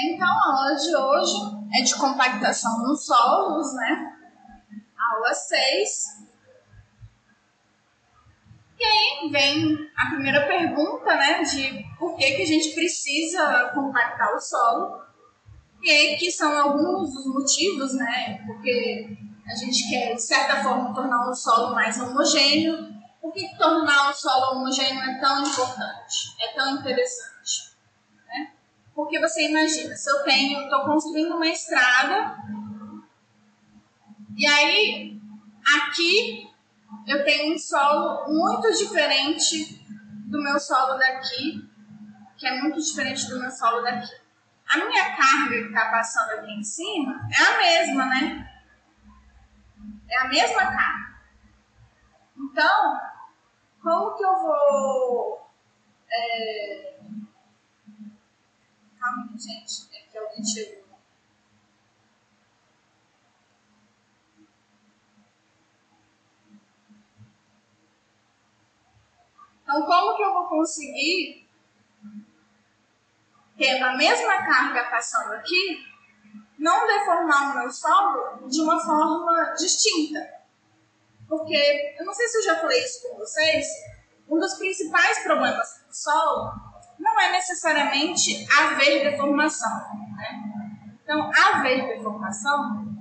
Então, a aula de hoje é de compactação nos solos, né? Aula 6. E aí vem a primeira pergunta, né? De por que, que a gente precisa compactar o solo. E aí que são alguns dos motivos, né? Porque a gente quer, de certa forma, tornar o solo mais homogêneo. Por que tornar o solo homogêneo é tão importante? É tão interessante? Porque você imagina, se eu tenho, estou construindo uma estrada, e aí aqui eu tenho um solo muito diferente do meu solo daqui, que é muito diferente do meu solo daqui. A minha carga que está passando aqui em cima é a mesma, né? É a mesma carga. Então, como que eu vou é, Calma, gente. É que alguém chegou. Então, como que eu vou conseguir ter a mesma carga passando aqui, não deformar o meu solo de uma forma distinta? Porque, eu não sei se eu já falei isso com vocês, um dos principais problemas do solo não é necessariamente haver deformação. Né? Então, haver deformação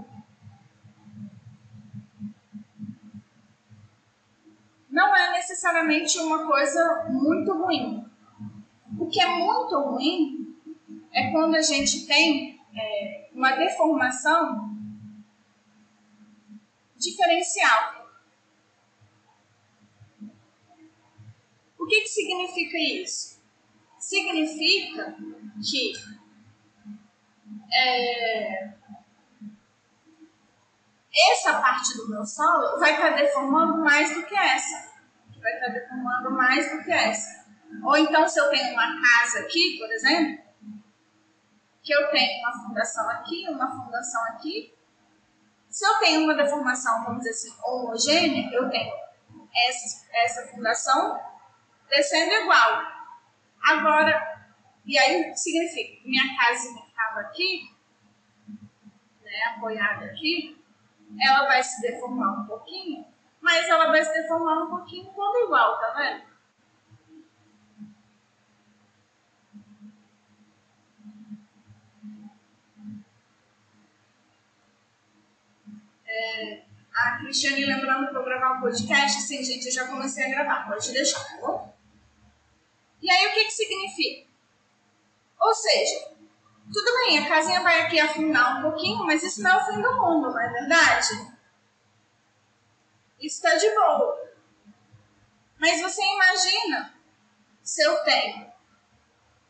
não é necessariamente uma coisa muito ruim. O que é muito ruim é quando a gente tem é, uma deformação diferencial. O que, que significa isso? Significa que é, essa parte do meu solo vai estar deformando mais do que essa. Vai estar deformando mais do que essa. Ou então, se eu tenho uma casa aqui, por exemplo, que eu tenho uma fundação aqui, uma fundação aqui. Se eu tenho uma deformação, vamos dizer assim, homogênea, eu tenho essa, essa fundação descendo igual. Agora, e aí significa, minha casinha estava aqui, né, apoiada aqui, ela vai se deformar um pouquinho, mas ela vai se deformar um pouquinho toda igual, tá vendo? É, a Cristiane lembrando para eu gravar um podcast, sim, gente, eu já comecei a gravar, pode deixar, tá bom? E aí o que, que significa? Ou seja, tudo bem, a casinha vai aqui afundar um pouquinho, mas isso não é o fim do mundo, não é verdade? Isso está de boa. Mas você imagina se eu tenho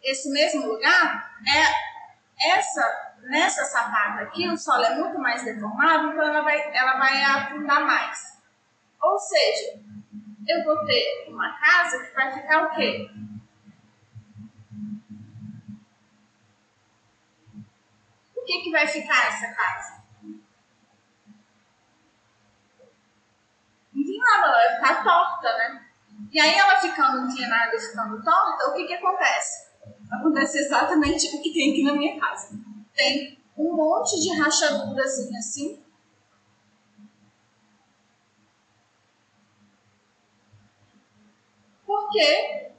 esse mesmo lugar, é essa nessa sapata aqui o solo é muito mais deformado, então ela vai, ela vai afundar mais. Ou seja, eu vou ter uma casa que vai ficar o quê? Que, que vai ficar essa casa? Inclinada, ela vai ficar torta, né? E aí ela ficando inclinada e ficando torta, o que, que acontece? Acontece exatamente o que tem aqui na minha casa. Tem um monte de rachadurazinha assim. Porque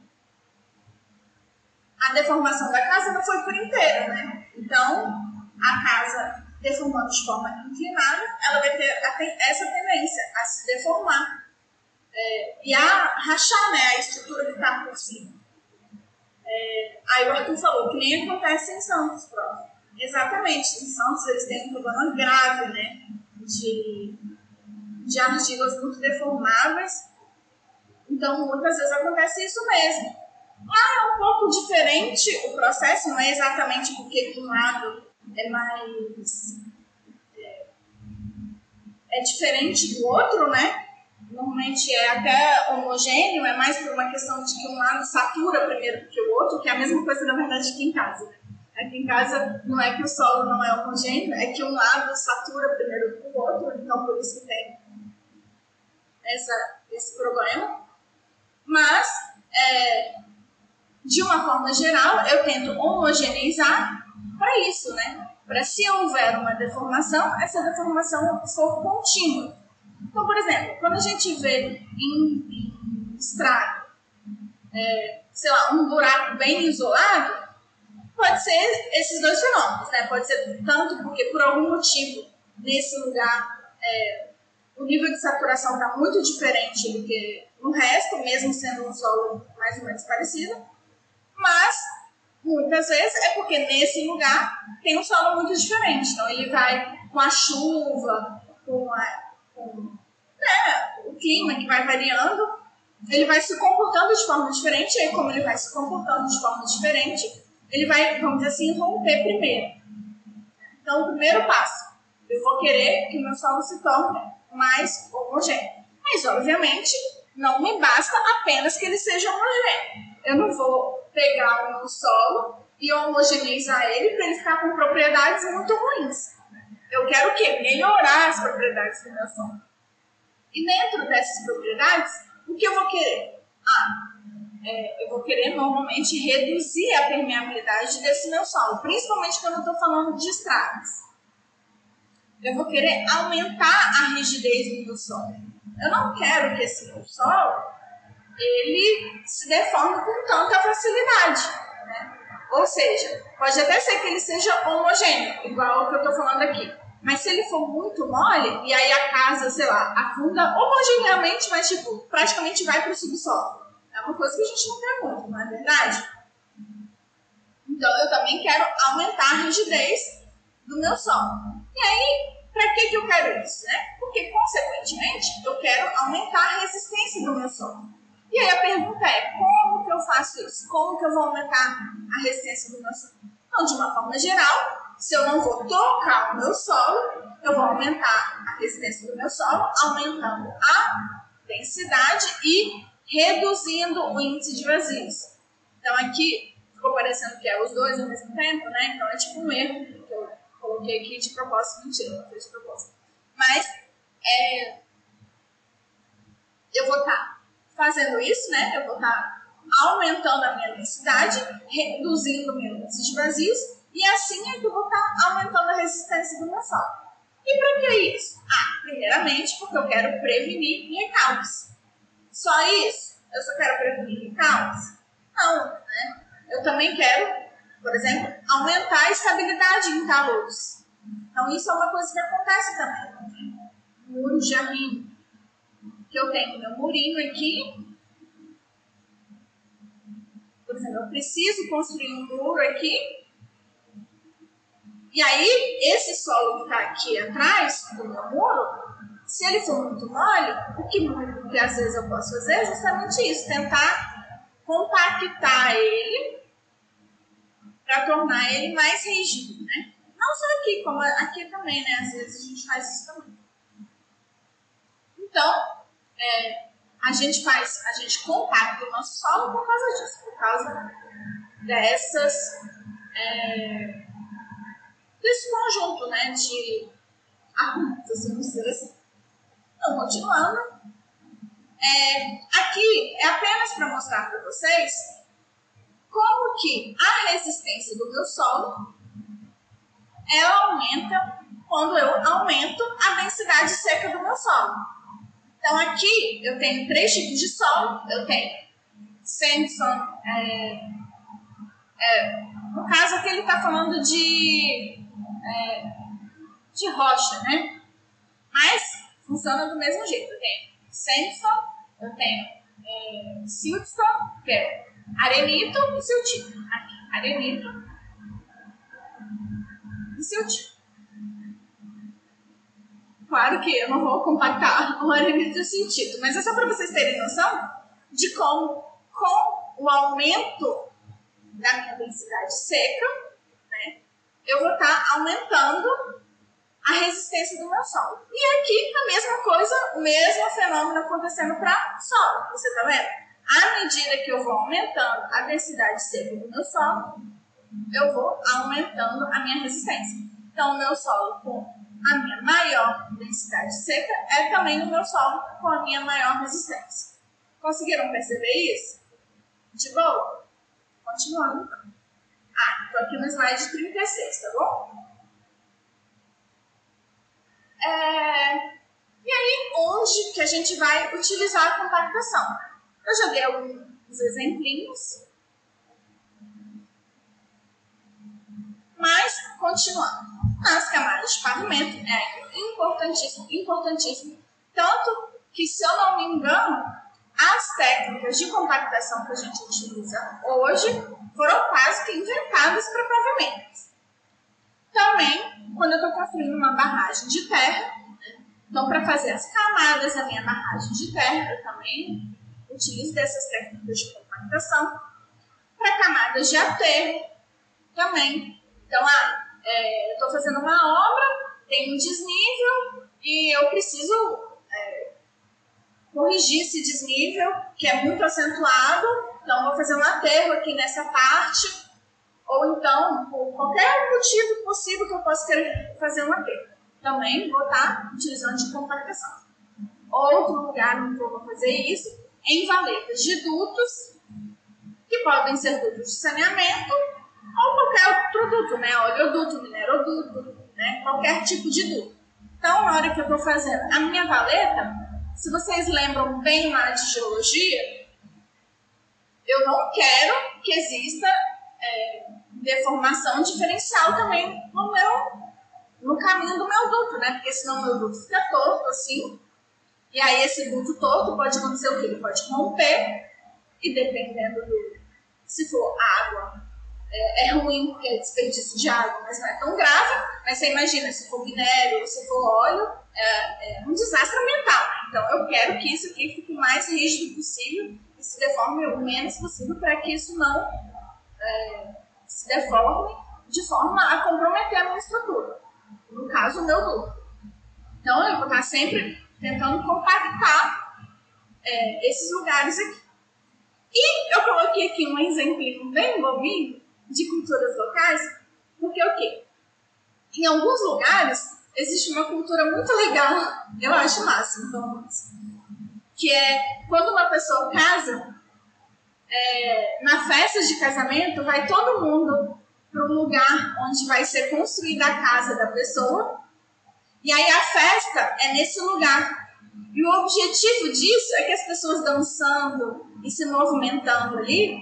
a deformação da casa não foi por inteira, né? Então, a casa deformando de forma inclinada, ela vai ter essa tendência a se deformar é, e a rachar né, a estrutura que está por cima. É, aí o Arthur falou que nem acontece em Santos, prof. Exatamente, em Santos eles têm um problema grave né, de, de argilas muito deformáveis, então muitas vezes acontece isso mesmo. Lá é um pouco diferente o processo, não é exatamente porque de um lado é mais. É, é diferente do outro, né? Normalmente é até homogêneo, é mais por uma questão de que um lado satura primeiro que o outro, que é a mesma coisa, na verdade, aqui em casa. Aqui em casa não é que o solo não é homogêneo, é que um lado satura primeiro que o outro, então por isso que tem essa, esse problema. Mas, é, de uma forma geral, eu tento homogeneizar para isso, né? Para se houver uma deformação, essa deformação for contínua. Então, por exemplo, quando a gente vê em, em estrada, é, sei lá, um buraco bem isolado, pode ser esses dois fenômenos, né? Pode ser tanto porque por algum motivo nesse lugar é, o nível de saturação está muito diferente do que no resto, mesmo sendo um solo mais ou menos parecido, mas muitas vezes é porque nesse lugar tem um solo muito diferente. Então ele vai com a chuva, com, a, com né, o clima que vai variando, ele vai se comportando de forma diferente, e aí como ele vai se comportando de forma diferente, ele vai, vamos dizer assim, romper primeiro. Então, o primeiro passo, eu vou querer que meu solo se torne mais homogêneo. Mas, obviamente, não me basta apenas que ele seja homogêneo. Eu não vou pegar o solo e homogeneizar ele para ele ficar com propriedades muito ruins. Eu quero o quê? Melhorar as propriedades do meu solo. E dentro dessas propriedades, o que eu vou querer? Ah, é, eu vou querer normalmente reduzir a permeabilidade desse meu solo, principalmente quando eu estou falando de estradas. Eu vou querer aumentar a rigidez do meu solo. Eu não quero que esse meu solo ele se deforme com tanta facilidade. Né? Ou seja, pode até ser que ele seja homogêneo, igual o que eu estou falando aqui. Mas se ele for muito mole, e aí a casa, sei lá, afunda homogeneamente, mas tipo, praticamente vai para o subsolo. É uma coisa que a gente não quer muito, não é verdade? Então eu também quero aumentar a rigidez do meu solo. E aí, para que, que eu quero isso? Né? Porque, consequentemente, eu quero aumentar a resistência do meu solo. E aí a pergunta é, como que eu faço isso? Como que eu vou aumentar a resistência do meu solo? Então, de uma forma geral, se eu não vou tocar o meu solo, eu vou aumentar a resistência do meu solo, aumentando a densidade e reduzindo o índice de vazios. Então aqui ficou parecendo que é os dois ao mesmo tempo, né? Então é tipo um erro que eu coloquei aqui de propósito, mentira, não foi de propósito. Mas é, eu vou estar tá fazendo isso, né? Eu vou estar aumentando a minha densidade, reduzindo o meu índice de vazios, e assim é que eu vou estar aumentando a resistência do meu solo. E para que isso? Ah, primeiramente porque eu quero prevenir recalques. Só isso? Eu só quero prevenir caos? Não, né? Eu também quero, por exemplo, aumentar a estabilidade em taludes. Então, isso é uma coisa que acontece também. Muro de arrimo. Que eu tenho meu murinho aqui. Por exemplo, eu preciso construir um muro aqui. E aí, esse solo que está aqui atrás do meu muro, se ele for muito mole, o que, o que às vezes eu posso fazer é justamente isso, tentar compactar ele para tornar ele mais rígido, né? Não só aqui, como aqui também, né? Às vezes a gente faz isso também. Então, é, a gente faz, a gente compacta o nosso solo por causa disso, por causa dessas, é, desse conjunto, né, de argumentos, vamos dizer assim. Então, continuando. É, aqui é apenas para mostrar para vocês como que a resistência do meu solo ela aumenta quando eu aumento a densidade seca do meu solo. Então aqui eu tenho três tipos de solo. Eu tenho sandstone, é, é, no caso aqui ele está falando de, é, de rocha, né? Mas funciona do mesmo jeito. Eu tenho sandstone, eu tenho é, siltstone, que é arenito e siltito. Aqui, arenito e siltito. Claro que eu não vou compactar o arenito e o siltito, mas é só para vocês terem noção de como, com o aumento da minha densidade seca, né, eu vou estar tá aumentando a resistência do meu solo. E aqui a mesma coisa, o mesmo fenômeno acontecendo para solo. Você está vendo? À medida que eu vou aumentando a densidade seca do meu solo, eu vou aumentando a minha resistência. Então, o meu solo com a minha maior densidade seca é também o meu solo com a minha maior resistência. Conseguiram perceber isso? De boa? Continuando então. Ah, estou aqui no slide 36, tá bom? É... E aí, onde que a gente vai utilizar a compactação? Eu já dei alguns exemplinhos. Mas, continuando. De pavimento, é importantíssimo, importantíssimo. Tanto que, se eu não me engano, as técnicas de compactação que a gente utiliza hoje foram quase que inventadas para pavimentos. Também, quando eu estou construindo uma barragem de terra, né? então para fazer as camadas da minha barragem de terra, eu também utilizo dessas técnicas de compactação. Para camadas de aterro, também. Então, ah, é, eu estou fazendo uma obra, tem um desnível e eu preciso é, corrigir esse desnível, que é muito acentuado, então vou fazer um aterro aqui nessa parte, ou então, por qualquer motivo possível que eu possa querer fazer um aterro. Também vou estar utilizando de compactação. Outro lugar onde eu vou fazer isso é em valetas de dutos, que podem ser dutos de saneamento, ou qualquer outro duto, né? Oleoduto, mineroduto, né? qualquer tipo de duto. Então, na hora que eu estou fazendo a minha valeta, se vocês lembram bem lá de geologia, eu não quero que exista é, deformação diferencial também no meu no caminho do meu duto, né? Porque senão o meu duto fica torto assim. E aí esse duto torto pode acontecer o quê? Ele pode romper e dependendo do se for água é, é ruim porque é desperdício de água, mas não é tão grave. Mas você imagina, se for minério, se for óleo, é, é um desastre ambiental. Então eu quero que isso aqui fique o mais rígido possível e se deforme o menos possível para que isso não é, se deforme de forma a comprometer a minha estrutura. No caso, o meu duto. Então eu vou estar sempre tentando compactar é, esses lugares aqui. E eu coloquei aqui um exemplo bem bobinho de culturas locais, porque o quê? Em alguns lugares existe uma cultura muito legal, eu acho máximo, então, que é quando uma pessoa casa, é, na festa de casamento vai todo mundo para um lugar onde vai ser construída a casa da pessoa, e aí a festa é nesse lugar. E o objetivo disso é que as pessoas dançando e se movimentando ali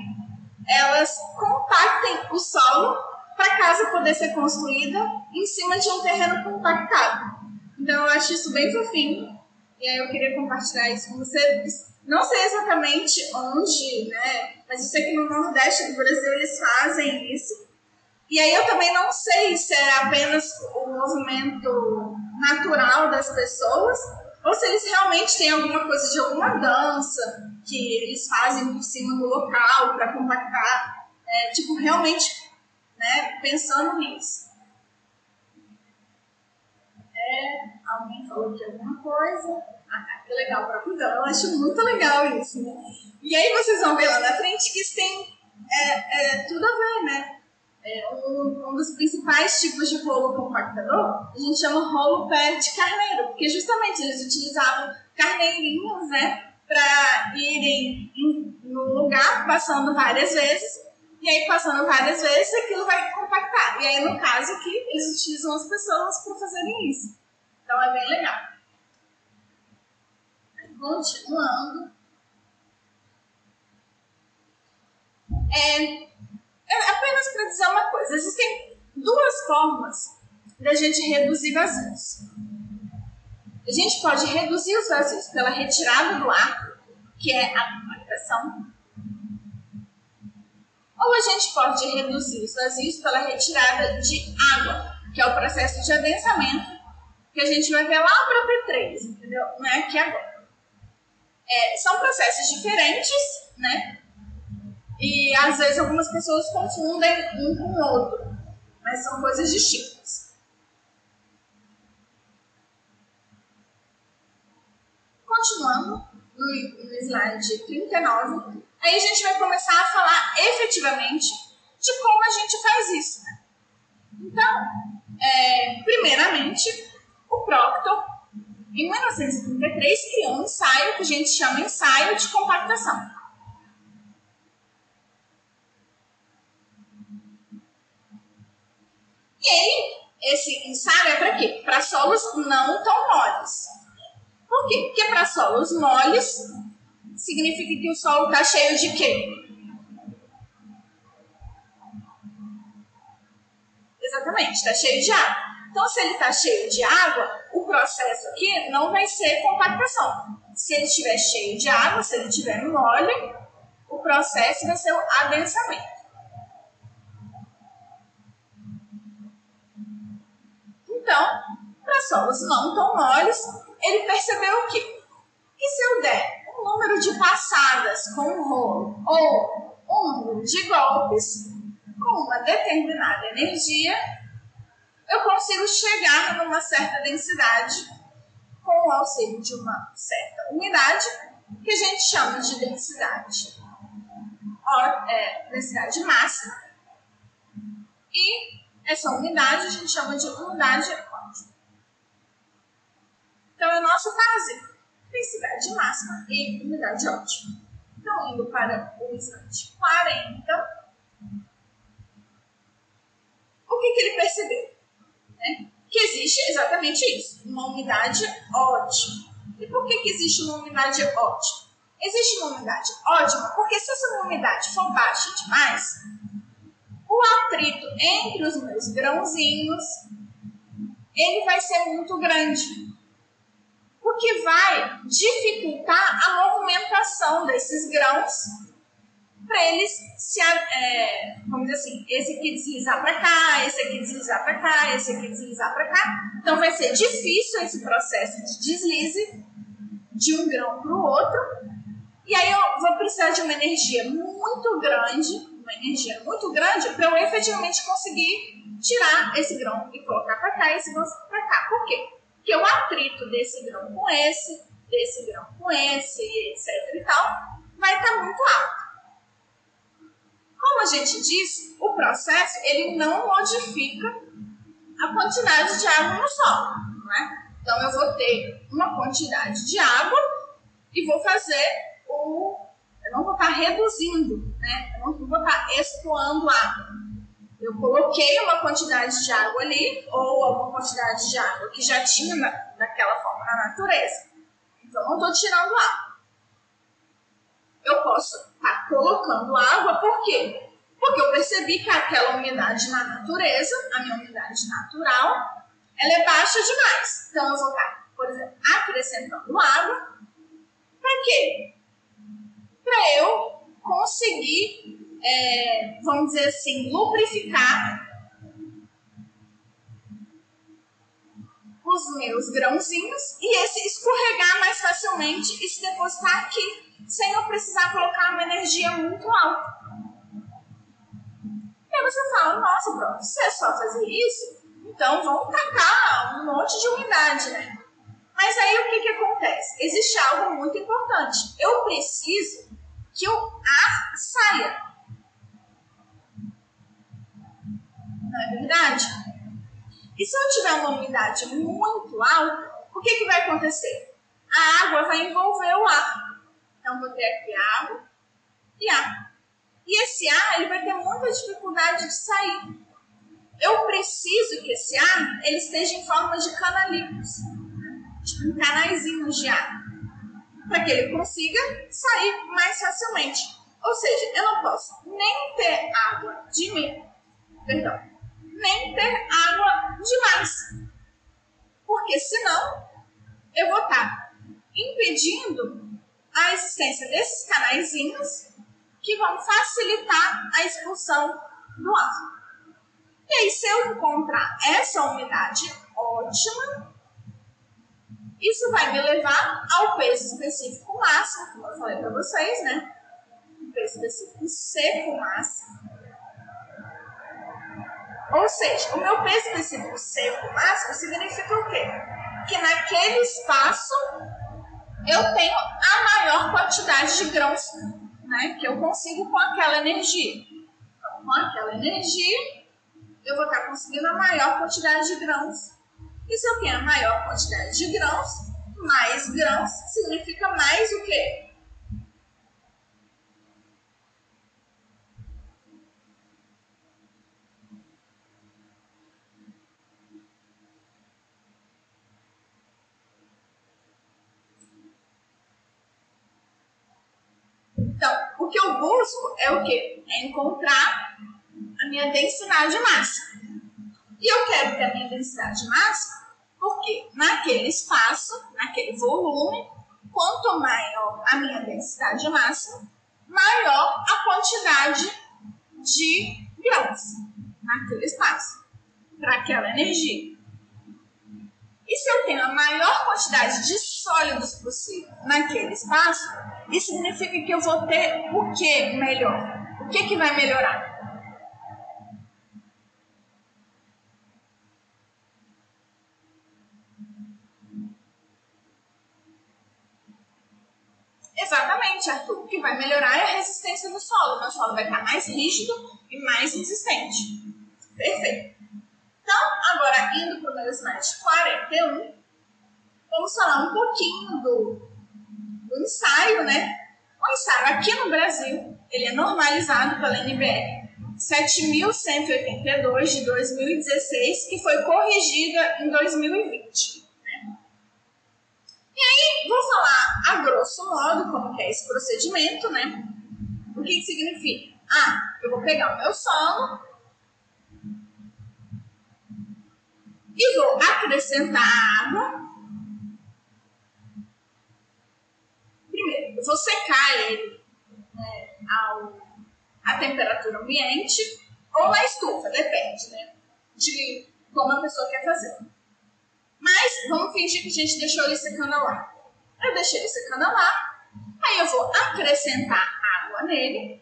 elas compactem o solo para a casa poder ser construída em cima de um terreno compactado. Então eu acho isso bem fofinho e aí eu queria compartilhar isso com vocês. Não sei exatamente onde, né? Mas eu sei que no Nordeste do Brasil eles fazem isso. E aí eu também não sei se é apenas o movimento natural das pessoas ou se eles realmente têm alguma coisa de alguma dança que eles fazem por cima do local para compactar, é, tipo, realmente né, pensando nisso. É, alguém falou de alguma coisa. Ah, tá, que legal, cuidar. Eu acho muito legal isso, né? E aí vocês vão ver lá na frente que isso tem é, é, tudo a ver, né? É, um, um, dos principais tipos de rolo compactador a gente chama rolo pé de carneiro, porque justamente eles utilizavam carneirinhos, né, para irem no lugar passando várias vezes, e aí passando várias vezes aquilo vai compactar. E aí, no caso aqui, eles utilizam as pessoas para fazerem isso. Então é bem legal. Continuando. É, é apenas para dizer uma coisa: existem duas formas da gente reduzir vazios. A gente pode reduzir os vazios pela retirada do ar, que é a compactação, ou a gente pode reduzir os vazios pela retirada de água, que é o processo de adensamento, que a gente vai ver lá para P3, entendeu? Não é aqui agora. É, são processos diferentes, né? E às vezes algumas pessoas confundem um com o outro, mas são coisas distintas. Continuando no, slide 39, aí a gente vai começar a falar efetivamente de como a gente faz isso. Né? Então, é, primeiramente, o Proctor, em 1933, criou um ensaio que a gente chama ensaio de compactação. E aí, esse ensaio é para quê? Para solos não tão moles. Por quê? Porque para solos moles significa que o solo está cheio de quê? Exatamente, está cheio de água. Então, se ele está cheio de água, o processo aqui não vai ser compactação. Se ele estiver cheio de água, se ele estiver mole, o processo vai ser o adensamento. Então, para solos não tão moles, ele percebeu o quê? Que se eu der um número de passadas com um rolo ou um número de golpes com uma determinada energia, eu consigo chegar numa certa densidade com o auxílio de uma certa unidade que a gente chama de densidade, é, densidade máxima. E essa unidade a gente chama de unidade ótima. Então, é o nosso caso, densidade máxima e unidade ótima. Então, indo para o slide 40, o que, que ele percebeu? Né? Que existe exatamente isso, uma unidade ótima. E por que, que existe uma unidade ótima? Existe uma unidade ótima porque se essa unidade for baixa demais, o atrito entre os meus grãozinhos ele vai ser muito grande. O que vai dificultar a movimentação desses grãos para eles se, é, vamos dizer assim, esse aqui deslizar para cá, esse aqui deslizar para cá, esse aqui deslizar para cá. Então vai ser difícil esse processo de deslize de um grão para o outro. E aí eu vou precisar de uma energia muito grande, uma energia muito grande, para eu efetivamente conseguir tirar esse grão e colocar para cá e esse grão para cá. Por quê? Porque o atrito desse grão com esse, desse grão com esse, etc e tal, vai estar tá muito alto. Como a gente disse, o processo ele não modifica a quantidade de água no solo. Não é? Então eu vou ter uma quantidade de água e vou fazer o. Eu não vou estar reduzindo, né? Eu não vou estar expoando água. Eu coloquei uma quantidade de água ali, ou alguma quantidade de água que já tinha na, daquela forma na natureza. Então não estou tirando água eu posso estar tá colocando água, por quê? Porque eu percebi que aquela umidade na natureza, a minha umidade natural, ela é baixa demais. Então eu vou estar, tá, por exemplo, acrescentando água. Para quê? Para eu conseguir, é, vamos dizer assim, lubrificar os meus grãozinhos e esse escorregar mais facilmente e se depositar aqui sem eu precisar colocar uma energia muito alta. E aí você fala, nossa, pronto, se é só fazer isso, então vamos tacar um monte de umidade, né? Mas aí o que, que acontece? Existe algo muito importante. Eu preciso que o ar saia. Não é verdade? E se eu tiver uma umidade muito alta, o que, que vai acontecer? A água vai envolver o ar. Então, vou ter aqui água e ar. E esse ar ele vai ter muita dificuldade de sair. Eu preciso que esse ar ele esteja em forma de canalitos, tipo canaizinhos de ar, para que ele consiga sair mais facilmente. Ou seja, eu não posso nem ter água de mim, perdão, nem ter água demais, porque senão eu vou estar impedindo a existência desses canaizinhos que vão facilitar a expulsão do ar. E aí, se eu encontrar essa umidade ótima, isso vai me levar ao peso específico máximo, como eu falei para vocês, né? O peso específico seco máximo. Ou seja, o meu peso específico seco máximo significa o quê? Que naquele espaço eu tenho a maior quantidade de grãos né, que eu consigo com aquela energia. Então, com aquela energia, eu vou estar conseguindo a maior quantidade de grãos. E se eu quero maior quantidade de grãos, mais grãos significa mais o quê? Então, o que eu busco é o quê? É encontrar a minha densidade máxima. E eu quero que a minha densidade máxima porque naquele espaço, naquele volume, quanto maior a minha densidade máxima, maior a quantidade de grãos naquele espaço, para aquela energia. E se eu tenho a maior quantidade de sólidos possível naquele espaço, isso significa que eu vou ter o que melhor? O que, que vai melhorar? Exatamente, Arthur. O que vai melhorar é a resistência do O solo vai estar mais rígido e mais resistente. Perfeito. Então, agora indo para o meu slide 41, vamos falar um pouquinho do, do ensaio, né? O ensaio aqui no Brasil, ele é normalizado pela NBR 7.182 de 2016, que foi corrigida em 2020. Né? E aí, vou falar a grosso modo como é esse procedimento, né? O que, que significa? Ah, eu vou pegar o meu solo, e vou acrescentar água. Primeiro, eu vou secar ele né, ao, à temperatura ambiente ou na estufa, depende né, de como a pessoa quer fazer. Mas vamos fingir que a gente deixou ele secando lá. Eu deixei ele secando lá, aí eu vou acrescentar nele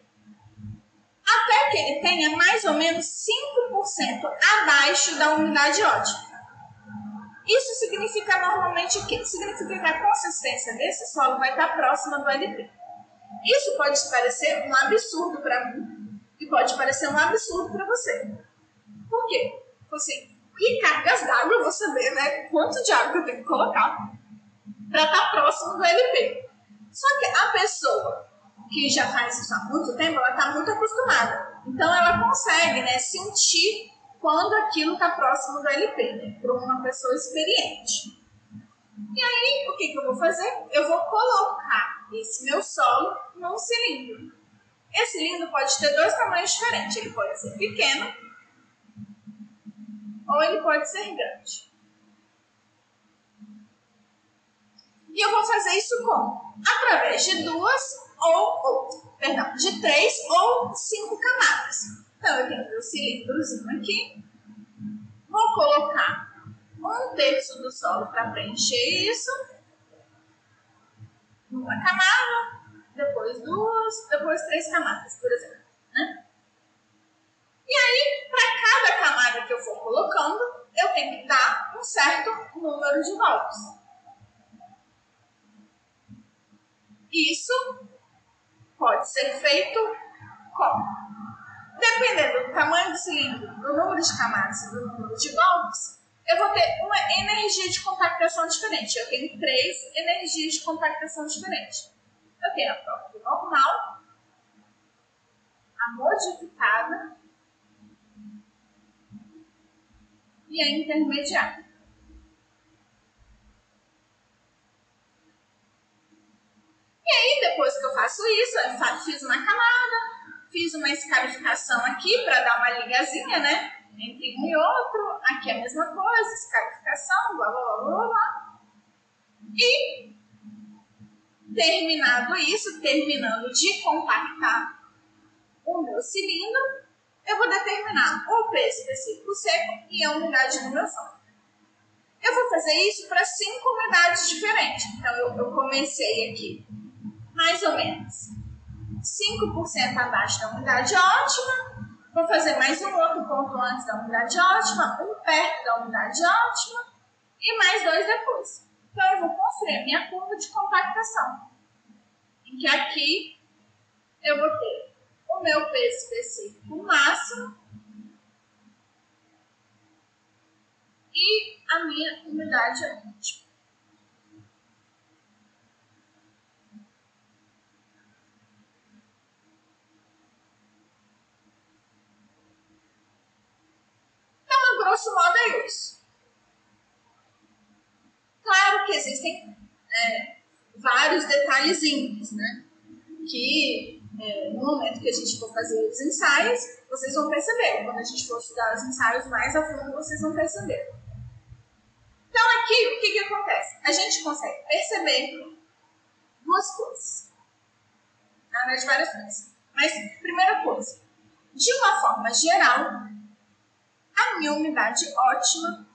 até que ele tenha mais ou menos 5% abaixo da umidade ótima. Isso significa normalmente o quê? Significa que a consistência desse solo vai estar próxima do LP. Isso pode parecer um absurdo para mim e pode parecer um absurdo para você. Por quê? Assim, que cargas d'água vou saber, né? Quanto de água eu tenho que colocar para estar próximo do LP. Só que a pessoa que já faz isso há muito tempo, ela está muito acostumada. Então ela consegue né, sentir quando aquilo está próximo do LP, né? Para uma pessoa experiente. E aí, o que, que eu vou fazer? Eu vou colocar esse meu solo num cilindro. Esse cilindro pode ter dois tamanhos diferentes. Ele pode ser pequeno ou ele pode ser grande. E eu vou fazer isso como? Através de duas ou, ou perdão, de três ou cinco camadas. Então, eu tenho meu cilindrozinho aqui. Vou colocar um terço do solo para preencher isso. Uma camada, depois duas, depois três camadas, por exemplo. Né? E aí, para cada camada que eu for colocando, eu tenho que dar um certo número de voltas. Isso pode ser feito como? Dependendo do tamanho do cilindro, do número de camadas e do número de golpes, eu vou ter uma energia de compactação diferente. Eu tenho três energias de compactação diferentes. Eu tenho a própria normal, a modificada e a intermediária. E aí, depois que eu faço isso, eu fiz uma camada, Fiz uma escarificação aqui para dar uma ligazinha, né? Entre um e outro. Aqui a mesma coisa, escarificação, blá blá blá blá blá. E terminado isso, terminando de compactar o meu cilindro, eu vou determinar o peso específico seco e a meu solo. Eu vou fazer isso para cinco umidades diferentes. Então, eu, eu comecei aqui mais ou menos 5% abaixo da umidade ótima. Vou fazer mais um outro ponto antes da umidade ótima, um perto da umidade ótima e mais dois depois. Então, eu vou construir a minha curva de compactação. Em que aqui eu vou ter o meu peso específico máximo e a minha umidade ótima. Grosso modo é isso. Claro que existem é, vários detalhezinhos, né? Que é, no momento que a gente for fazer os ensaios, vocês vão perceber. Quando a gente for estudar os ensaios mais a fundo, vocês vão perceber. Então, aqui, o que, que acontece? A gente consegue perceber duas coisas. Na verdade, várias coisas. Mas, primeira coisa, de uma forma geral, a minha umidade ótima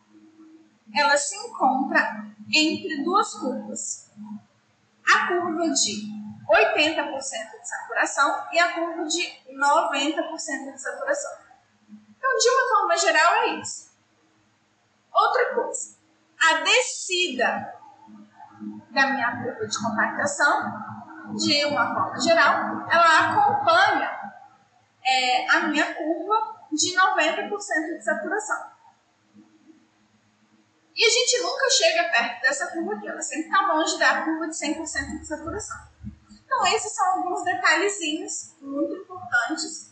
ela se encontra entre duas curvas. A curva de 80% de saturação e a curva de 90% de saturação. Então, de uma forma geral, é isso. Outra coisa, a descida da minha curva de compactação, de uma forma geral, ela acompanha é, a minha curva de 90% de saturação. E a gente nunca chega perto dessa curva aqui, ela sempre está longe da curva de 100% de saturação. Então, esses são alguns detalhezinhos muito importantes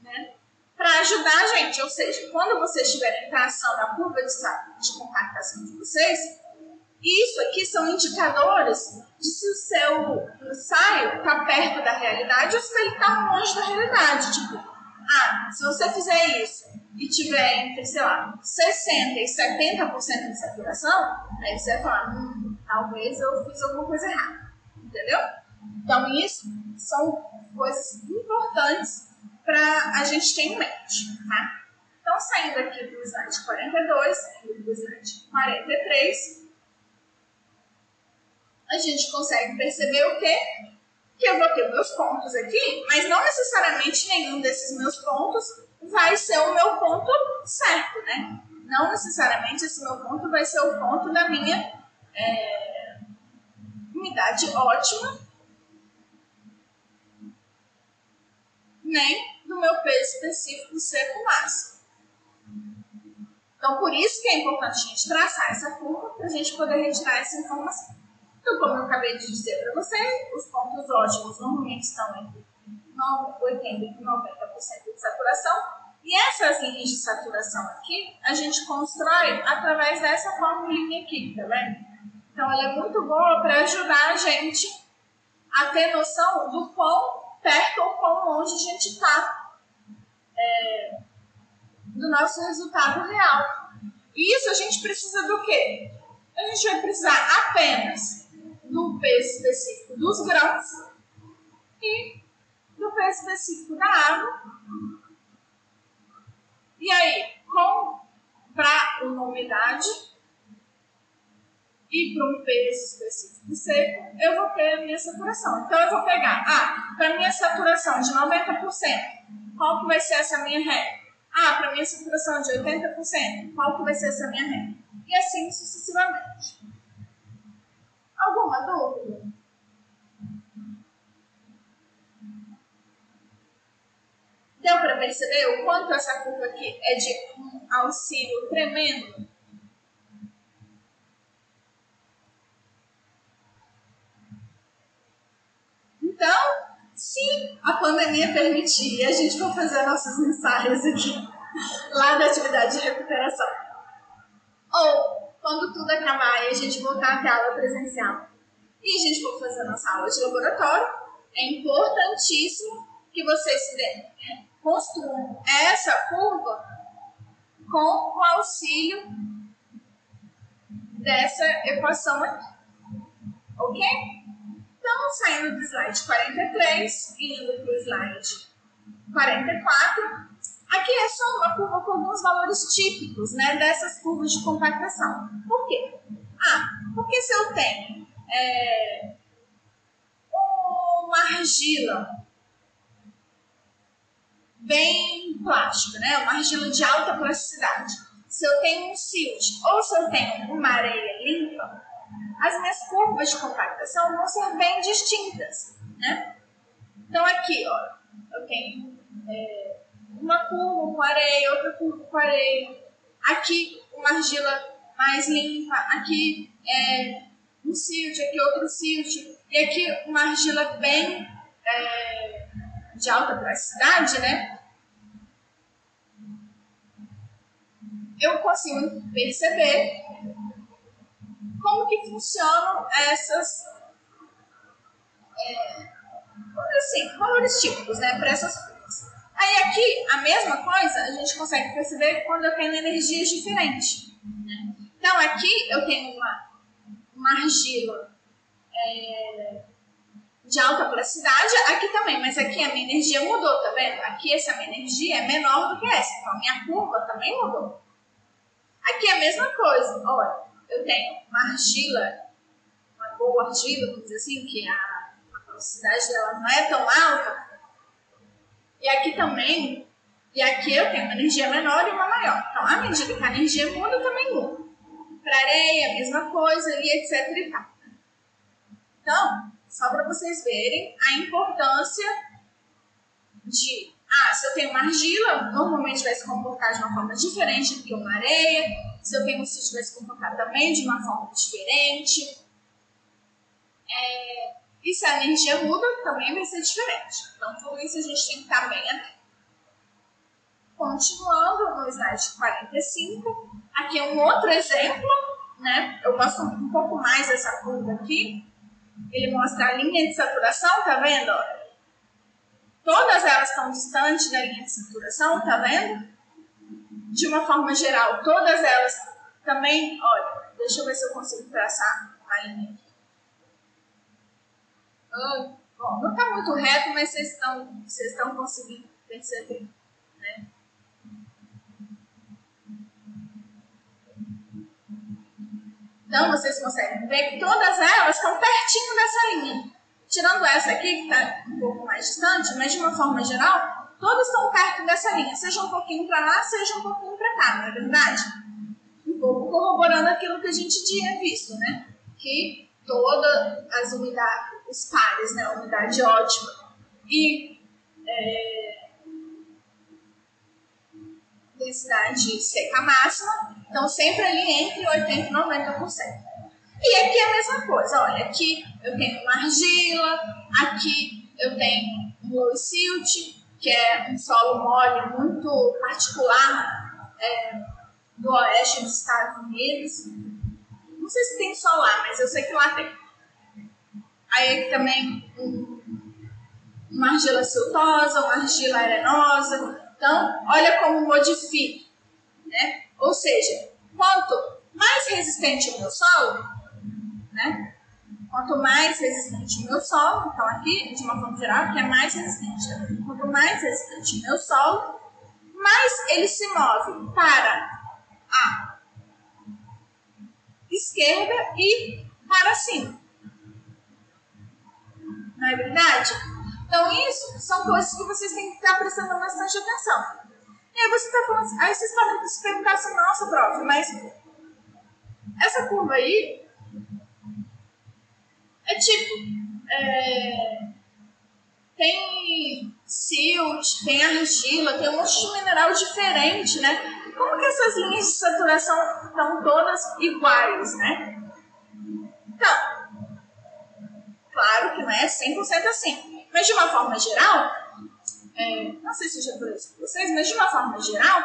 né, para ajudar a gente. Ou seja, quando vocês tiverem tração na curva de, de compactação de vocês, isso aqui são indicadores de se o seu ensaio está perto da realidade ou se ele está longe da realidade. Tipo, ah, se você fizer isso e tiver entre, sei lá, 60% e 70% de saturação, aí você vai falar, hum, talvez eu fiz alguma coisa errada. Entendeu? Então, isso são coisas importantes para a gente ter em mente, tá? Então, saindo aqui do slide 42, saindo do slide 43, a gente consegue perceber o quê? Que eu vou ter meus pontos aqui, mas não necessariamente nenhum desses meus pontos vai ser o meu ponto certo, né? Não necessariamente esse meu ponto vai ser o ponto da minha é, umidade ótima, nem do meu peso específico seco máximo. Então, por isso que é importante a gente traçar essa curva para a gente poder retirar essa informação. Então, como eu acabei de dizer para vocês, os pontos ótimos normalmente estão entre 80 e 90% de saturação. E essas linhas de saturação aqui, a gente constrói através dessa formulinha aqui, tá vendo? Então, ela é muito boa para ajudar a gente a ter noção do quão perto ou quão longe a gente está é, do nosso resultado real. E isso a gente precisa do quê? A gente vai precisar apenas do peso específico dos grãos e do peso específico da água. E aí, para uma umidade e para um peso específico seco, eu vou ter a minha saturação. Então, eu vou pegar, ah, para minha saturação de 90%, qual que vai ser essa minha regra? Ah, para minha saturação de 80%, qual que vai ser essa minha regra? E assim sucessivamente. Alguma dúvida? Deu para perceber o quanto essa curva aqui é de um auxílio tremendo? Então, se a pandemia permitir a gente for fazer nossos ensaios aqui, lá da atividade de recuperação, ou quando tudo acabar e a gente voltar à aula presencial e a gente for fazer a nossa aula de laboratório, é importantíssimo que vocês construam essa curva com o auxílio dessa equação aqui. Ok? Então, saindo do slide 43 e indo para o slide 44, Aqui é só uma curva com alguns valores típicos né, dessas curvas de compactação. Por quê? Ah, porque se eu tenho é, uma argila bem plástica, né, uma argila de alta plasticidade, se eu tenho um silt ou se eu tenho uma areia limpa, as minhas curvas de compactação vão ser bem distintas. Né? Então aqui, ó, eu tenho... É, uma curva com areia, outra curva com areia. Aqui uma argila mais limpa, aqui é um silt, aqui outro silt, e aqui uma argila bem é, de alta plasticidade, né? Eu consigo perceber como que funcionam essas é, assim, valores típicos, né, para essas. Aí aqui, a mesma coisa, a gente consegue perceber quando eu tenho energias diferentes. Né? Então aqui eu tenho uma, uma argila é, de alta plasticidade, aqui também, mas aqui a minha energia mudou, tá vendo? Aqui essa minha energia é menor do que essa, então a minha curva também mudou. Aqui é a mesma coisa, olha, eu tenho uma argila, uma boa argila, vamos dizer assim, que a, a velocidade dela não é tão alta, e aqui também, e aqui eu tenho uma energia menor e uma maior. Então, à medida que a energia muda, também muda. Para areia, a mesma coisa, e etc e tal. Então, só para vocês verem a importância de, ah, se eu tenho uma argila, normalmente vai se comportar de uma forma diferente do que uma areia. Se eu tenho um sítio, vai se comportar também de uma forma diferente. É, e se a energia muda, também vai ser diferente. Então, tudo isso a gente tem que estar bem atento. Continuando no slide 45, aqui é um outro exemplo, né? Eu gosto um pouco mais dessa curva aqui, ele mostra a linha de saturação, tá vendo? Todas elas estão distantes da linha de saturação, tá vendo? De uma forma geral, todas elas também, olha, deixa eu ver se eu consigo traçar a linha aqui. Bom, não está muito reto, mas vocês estão, vocês estão conseguindo perceber, né? Então, vocês conseguem ver que todas elas estão pertinho dessa linha. Tirando essa aqui, que está um pouco mais distante, mas de uma forma geral, todas estão perto dessa linha. Seja um pouquinho para lá, seja um pouquinho para cá, não é verdade? Um pouco corroborando aquilo que a gente tinha visto, né? Que todas as unidades, os pares, né? Umidade ótima e é, densidade seca máxima, então sempre ali entre 80% e 90%. E aqui é a mesma coisa, olha, aqui eu tenho uma argila, aqui eu tenho um low silt, que é um solo mole muito particular é, do oeste dos Estados Unidos. Não sei se tem lá, mas eu sei que lá tem. Aí também um, uma argila siltosa, uma argila arenosa, então, olha como modifica. Né? Ou seja, quanto mais resistente o meu solo, né? quanto mais resistente o meu solo, então aqui, de uma forma geral, que é mais resistente. Tá? Quanto mais resistente o meu solo, mais ele se move para a esquerda e para cima. Não é verdade? Então, isso são coisas que vocês têm que estar prestando bastante atenção. E aí você está falando assim, aí vocês podem se perguntar assim, nossa, prof, mas essa curva aí é tipo, é, tem silt, tem argila, tem um monte de mineral diferente, né? Como que essas linhas de saturação estão todas iguais, né? Então, claro que não é 100% assim. Mas de uma forma geral, é, não sei se eu já falei isso para vocês, mas de uma forma geral,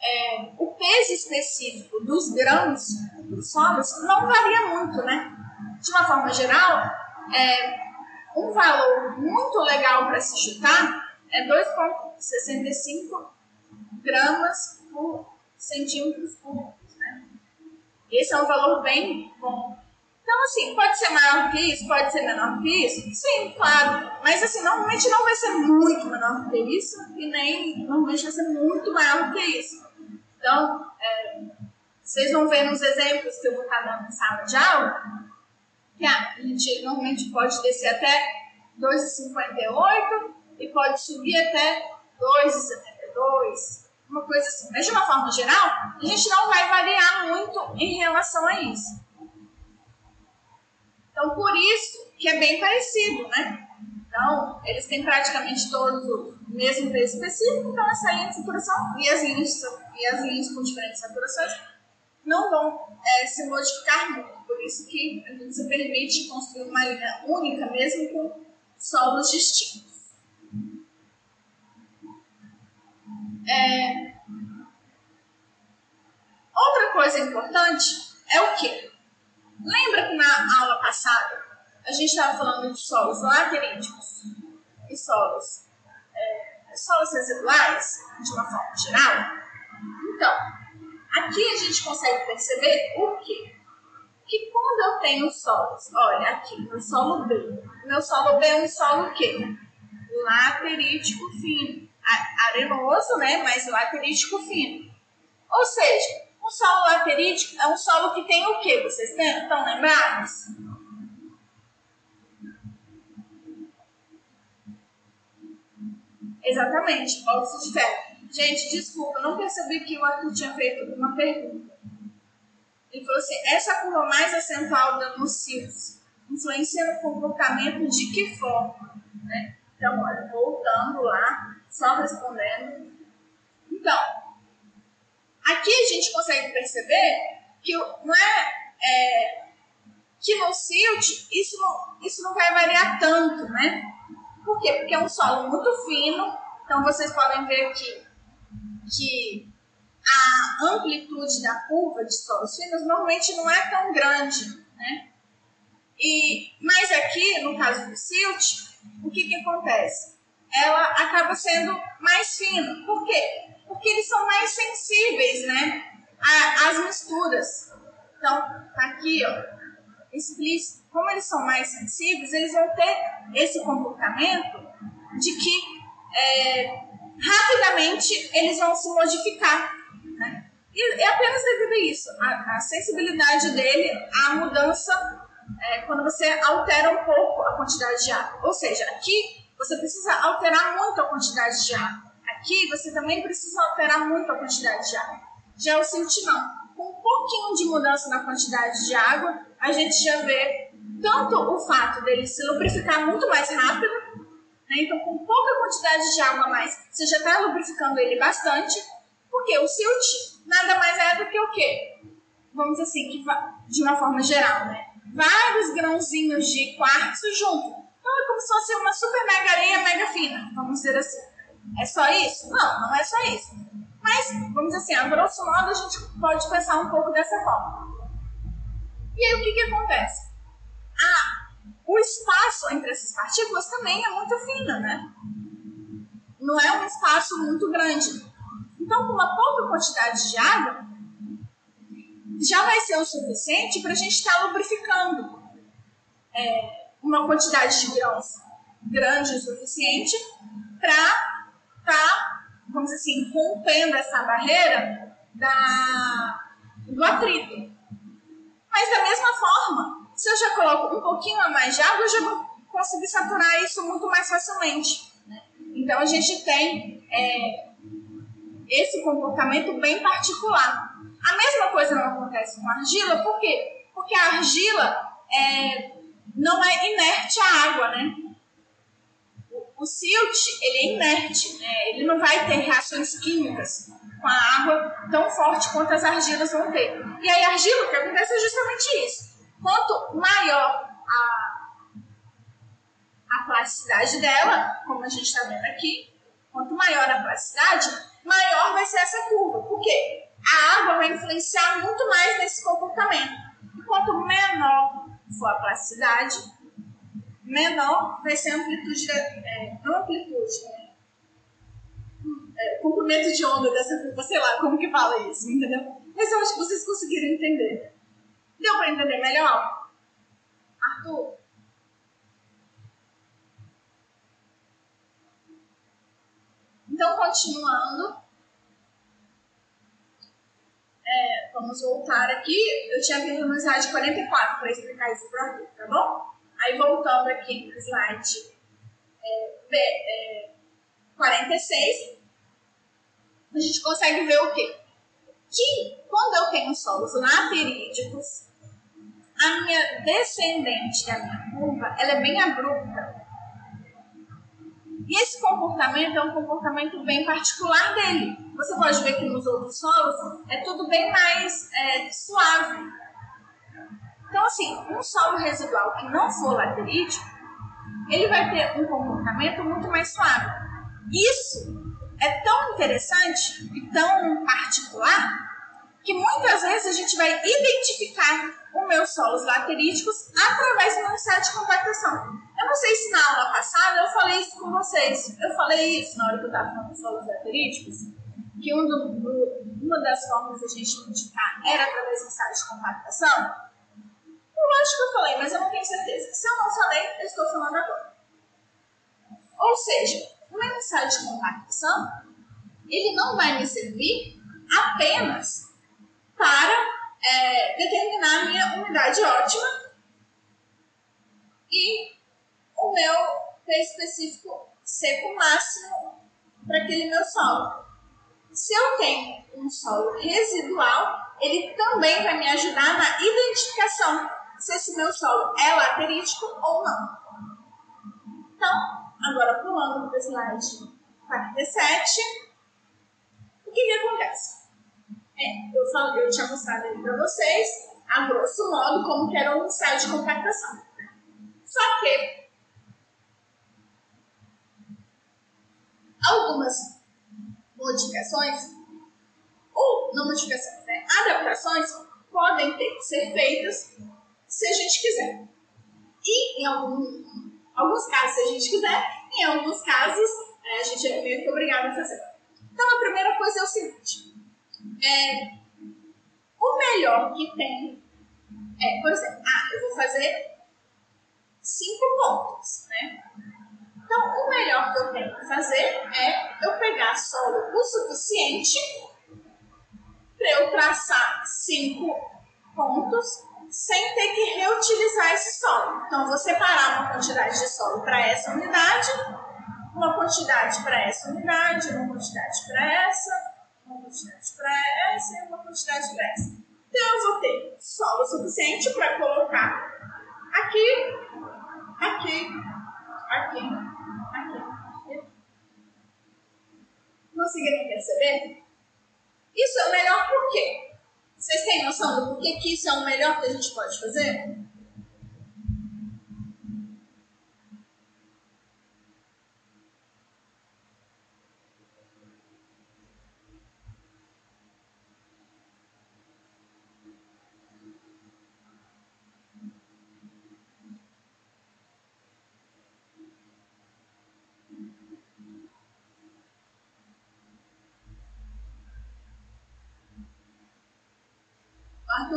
é, o peso específico dos grãos dos solos não varia muito, né? De uma forma geral, é, um valor muito legal para se chutar é 2,65 gramas por centímetros cúbicos, né? Esse é um valor bem bom então, assim, pode ser maior que isso, pode ser menor que isso? Sim, claro. Mas, assim, normalmente não vai ser muito menor que isso e nem normalmente vai ser muito maior que isso. Então, é, vocês vão ver nos exemplos que eu vou estar dando na sala de aula que a gente normalmente pode descer até 2,58 e pode subir até 2,72, uma coisa assim. Mas, de uma forma geral, a gente não vai variar muito em relação a isso. Então, por isso que é bem parecido, né? Então, eles têm praticamente todos o mesmo peso específico, então essa linha de saturação e as linhas, e as linhas com diferentes saturações não vão é, se modificar muito. Por isso que a gente se permite construir uma linha única, mesmo com solos distintos. É... Outra coisa importante é o que? Lembra que na aula passada a gente estava falando de solos lateríticos solos, é, solos residuais, de uma forma geral, então, aqui a gente consegue perceber o quê? Que quando eu tenho solos, olha aqui, meu solo B, meu solo B é um solo o quê? Laterítico fino, arenoso, né, mas laterítico fino. Ou seja, um solo laterítico é um solo que tem o quê? Vocês estão lembrados? Exatamente, óxido de ferro. Gente, desculpa, não percebi que o Arthur tinha feito uma pergunta. Ele falou assim: essa curva mais acentuada nos cílios influencia no comportamento de que forma? Né? Então, olha, voltando lá, só respondendo. Então, aqui a gente consegue perceber que não é, é que no silt isso não, isso não vai variar tanto, né? Por quê? Porque é um solo muito fino, então vocês podem ver aqui que a amplitude da curva de solos finos normalmente não é tão grande, né? E, mas aqui, no caso do silt, o que, que acontece? Ela acaba sendo mais fina. Por quê? Porque eles são mais sensíveis, né? às misturas. Então, tá aqui, ó, explícito. Como eles são mais sensíveis, eles vão ter esse comportamento de que é, rapidamente eles vão se modificar. Né? E é apenas devido a isso, a, a sensibilidade dele à mudança é, quando você altera um pouco a quantidade de água. Ou seja, aqui você precisa alterar muito a quantidade de água. Aqui você também precisa alterar muito a quantidade de água. Já o silt não. Com um pouquinho de mudança na quantidade de água, a gente já vê tanto o fato dele se lubrificar muito mais rápido, né? Então, com pouca quantidade de água a mais, você já está lubrificando ele bastante, porque o silt nada mais é do que o quê? Vamos dizer assim, que de uma forma geral, né? Vários grãozinhos de quartzo junto. Então, é como se fosse uma super mega areia mega fina, vamos dizer assim. É só isso? Não, não é só isso. Mas, vamos dizer assim, a grosso modo, a gente pode pensar um pouco dessa forma. E aí, o que que acontece? Ah, o espaço entre essas partículas também é muito fino, né? Não é um espaço muito grande. Então, com uma pouca quantidade de água, já vai ser o suficiente para a gente estar tá lubrificando é, uma quantidade de grãos grande o suficiente para estar, tá, vamos dizer assim, rompendo essa barreira da, do atrito. Mas da mesma forma, se eu já coloco um pouquinho a mais de água, eu já vou conseguir saturar isso muito mais facilmente. Né? Então a gente tem é, esse comportamento bem particular. A mesma coisa não acontece com a argila, por quê? Porque a argila é, não é inerte à água, né? O, silt, ele é inerte, né? ele não vai ter reações químicas com a água tão forte quanto as argilas vão ter. E aí a argila, o que acontece é justamente isso Quanto maior a, a plasticidade dela, como a gente está vendo aqui, quanto maior a plasticidade, maior vai ser essa curva. Por quê? A água vai influenciar muito mais nesse comportamento. E quanto menor for a plasticidade, menor vai ser a amplitude, da, é, não amplitude, né? É, comprimento de onda dessa curva, sei lá como que fala isso, entendeu? Mas eu acho que vocês conseguiram entender. Deu para entender melhor? Arthur? Então, continuando. É, vamos voltar aqui. Eu tinha visto no slide 44 para explicar isso para Arthur, tá bom? Aí, voltando aqui no slide é, é, 46, a gente consegue ver o quê? Que quando eu tenho solos laterídicos, a minha descendente da minha curva, ela é bem abrupta. E esse comportamento é um comportamento bem particular dele. Você pode ver que nos outros solos é tudo bem mais é, suave. Então, assim, um solo residual que não for laterítico, ele vai ter um comportamento muito mais suave. Isso é tão interessante e tão particular que muitas vezes a gente vai identificar os meus solos lateríticos através do meu de compactação. Eu não sei se na aula passada eu falei isso com vocês. Eu falei isso na hora que eu estava falando sobre os ateríticos, que um do, do, uma das formas da gente modificar era através do ensaio de compactação. Eu acho que eu falei, mas eu não tenho certeza. Se eu não falei, eu estou falando agora. Ou seja, o meu ensaio de compactação, ele não vai me servir apenas para é, determinar a minha umidade ótima e o meu P específico seco máximo para aquele meu solo. Se eu tenho um solo residual, ele também vai me ajudar na identificação se esse meu solo é laterítico ou não. Então, agora pulando para o slide 47, o que, que acontece? É, eu, falo, eu tinha mostrado aí para vocês, a grosso modo, como que era o ensaio de compactação. Só que algumas modificações, ou não modificações, né, adaptações, podem ter ser feitas se a gente quiser. E em algum, alguns casos, se a gente quiser, em alguns casos, é, a gente é meio que obrigado a fazer. Então, a primeira coisa é o seguinte: é, o melhor que tem é, por exemplo, ah, eu vou fazer cinco pontos, né? Então, o melhor que eu tenho que fazer é eu pegar solo o suficiente para eu traçar cinco pontos sem ter que reutilizar esse solo. Então, vou separar uma quantidade de solo para essa unidade, uma quantidade para essa unidade, uma quantidade para essa, uma quantidade para essa e uma quantidade para essa. Então, eu vou ter solo suficiente para colocar aqui, aqui, aqui, aqui. Conseguiram perceber? Isso é melhor por quê? Vocês têm noção do porquê que isso é o melhor que a gente pode fazer?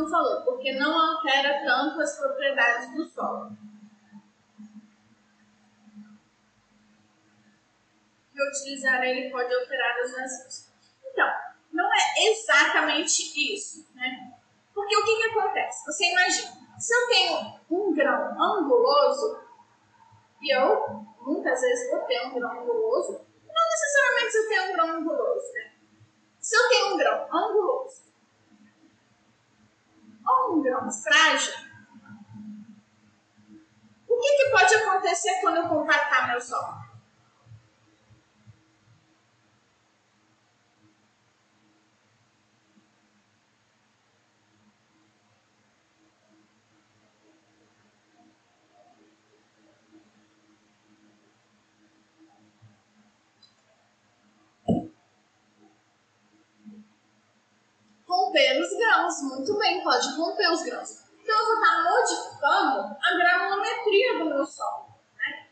Falou, porque não altera tanto as propriedades do solo. Reutilizar ele pode alterar os vazios. Então, não é exatamente isso, né? Porque o que, que acontece? Você imagina, se eu tenho um grão anguloso, e eu muitas vezes vou ter um grão anguloso, não necessariamente se eu tenho um grão anguloso, né? Se eu tenho um grão anguloso ou um grão frágil, o que, que pode acontecer quando eu compactar meu solo? romper Muito bem, pode romper os grãos. Então eu vou estar modificando a granulometria do meu solo. Né?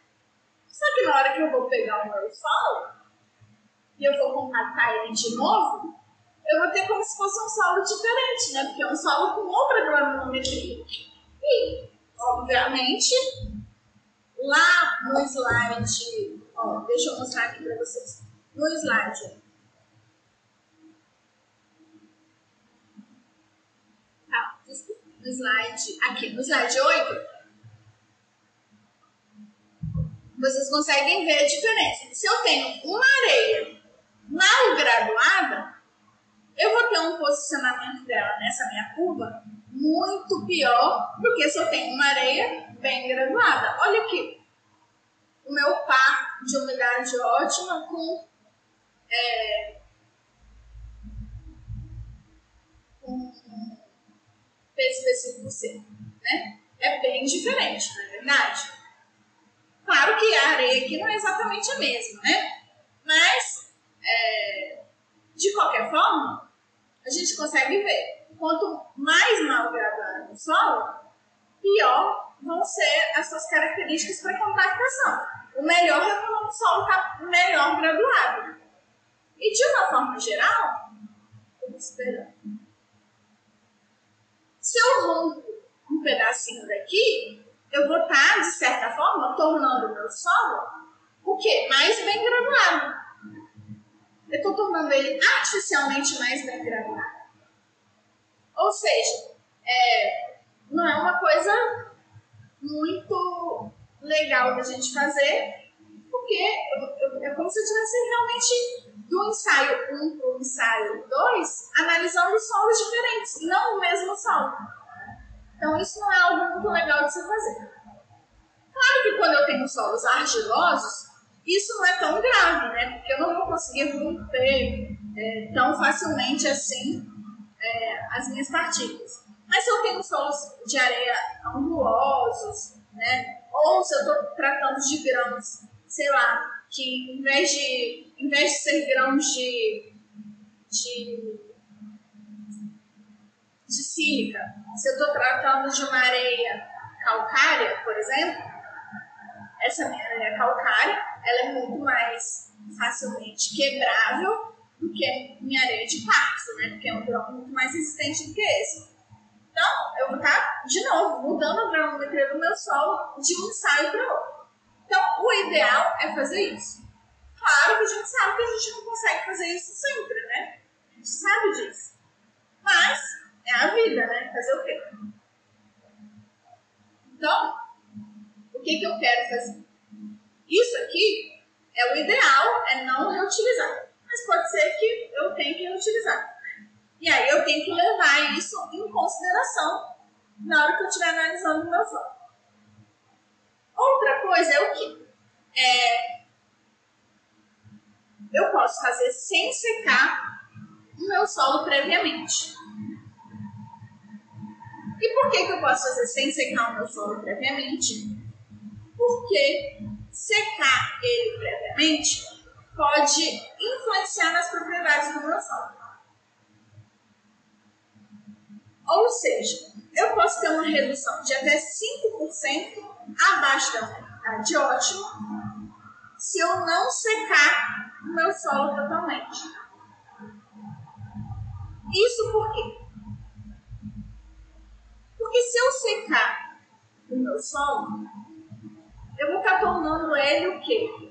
Só que na hora que eu vou pegar o meu solo e eu vou compactar ele de novo, eu vou ter como se fosse um solo diferente, né? Porque é um solo com outra granulometria. E, obviamente, lá no slide, ó, deixa eu mostrar aqui para vocês. No slide slide, aqui no slide 8, vocês conseguem ver a diferença. Se eu tenho uma areia mal graduada, eu vou ter um posicionamento dela nessa minha curva muito pior do que se eu tenho uma areia bem graduada. Olha aqui, o meu par de umidade ótima com, é, peso específico C, né? É bem diferente, não é verdade? Claro que a areia aqui não é exatamente a mesma, né? Mas, é, de qualquer forma, a gente consegue ver. Quanto mais mal gravado o solo, pior vão ser as suas características para compactação. O melhor é quando o solo está melhor graduado. E de uma forma geral, se eu rompo um pedacinho daqui, eu vou estar, de certa forma, tornando o meu solo o quê? Mais bem graduado. Eu estou tornando ele artificialmente mais bem graduado. Ou seja, é, não é uma coisa muito legal da gente fazer, porque eu, eu, é como se eu estivesse realmente do ensaio 1 um para o ensaio 2, analisando solos diferentes, não o mesmo solo. Então, isso não é algo muito legal de se fazer. Claro que quando eu tenho solos argilosos, isso não é tão grave, né? Porque eu não vou conseguir romper é, tão facilmente assim é, as minhas partículas. Mas se eu tenho solos de areia angulosos, né? Ou se eu estou tratando de grãos, sei lá, que em vez de, em vez de ser grãos de, de, de sílica, se eu estou tratando de uma areia calcária, por exemplo, essa minha areia calcária, ela é muito mais facilmente quebrável do que minha areia de quartzo, né? Porque é um grão muito mais resistente do que esse. Então, eu vou estar, de novo, mudando a granulometria do meu solo de um ensaio para outro. Então, o ideal é fazer isso. Claro que a gente sabe que a gente não consegue fazer isso sempre, né? A gente sabe disso. Mas é a vida, né? Fazer o quê? Então, o que, que eu quero fazer? Isso aqui é o ideal, é não reutilizar. Mas pode ser que eu tenha que reutilizar. E aí eu tenho que levar isso em consideração na hora que eu estiver analisando o meu solo. Outra coisa é o que? É, eu posso fazer sem secar o meu solo previamente. E por que, que eu posso fazer sem secar o meu solo previamente? Porque secar ele previamente pode influenciar nas propriedades do meu solo. Ou seja, eu posso ter uma redução de até 5% abaixo da umidade ótima se eu não secar o meu solo totalmente. Isso por quê? Porque se eu secar o meu solo, eu vou estar tornando ele o quê?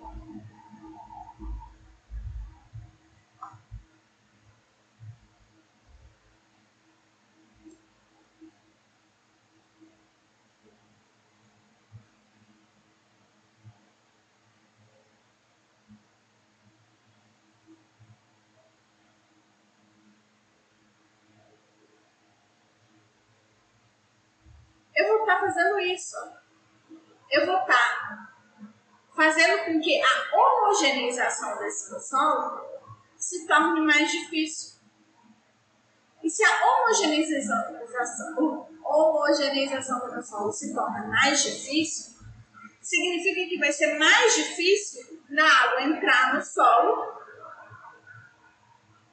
Estar tá fazendo isso. Eu vou estar tá fazendo com que a homogeneização desse solo se torne mais difícil. E se a homogeneização, homogeneização solo se torna mais difícil, significa que vai ser mais difícil da água entrar no solo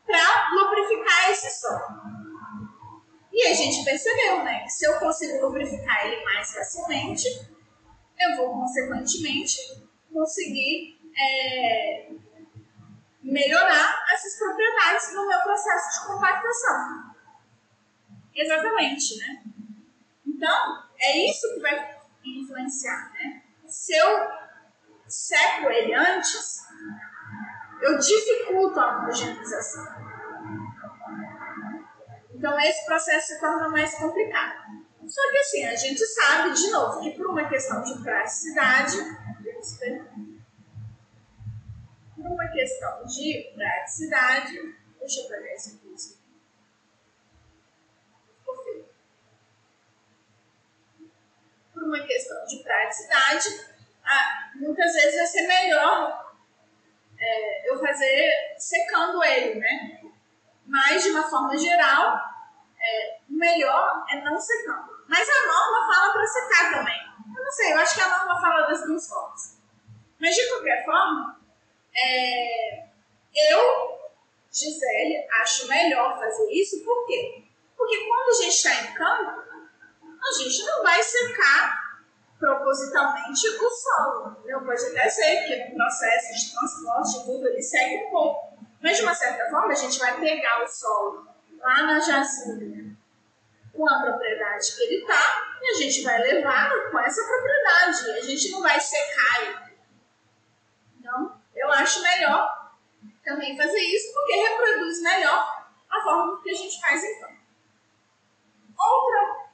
para lubrificar esse solo. E a gente percebeu, né, que se eu consigo lubrificar ele mais facilmente, eu vou, consequentemente, conseguir é, melhorar essas propriedades no meu processo de compactação. Exatamente, né? Então, é isso que vai influenciar, né? Se eu seco ele antes, eu dificulto a homogeneização. Então esse processo se torna mais complicado. Só que assim, a gente sabe, de novo, que por uma questão de praticidade, por uma questão de praticidade, deixa eu pegar esse aqui. Por uma questão de praticidade, muitas vezes vai ser melhor é, eu fazer secando ele, né? Mas, de uma forma geral, é, melhor é não secando. Mas a norma fala para secar também. Eu não sei, eu acho que a norma fala das duas formas. Mas de qualquer forma, é, eu, Gisele, acho melhor fazer isso, por quê? Porque quando a gente está em campo, a gente não vai secar propositalmente o solo. Entendeu? Pode até ser que no processo de transporte tudo ele segue um pouco. Mas de uma certa forma a gente vai pegar o solo lá na jazida com a propriedade que ele está e a gente vai levar com essa propriedade. A gente não vai secar ele. Então, eu acho melhor também fazer isso porque reproduz melhor a forma que a gente faz então. Outra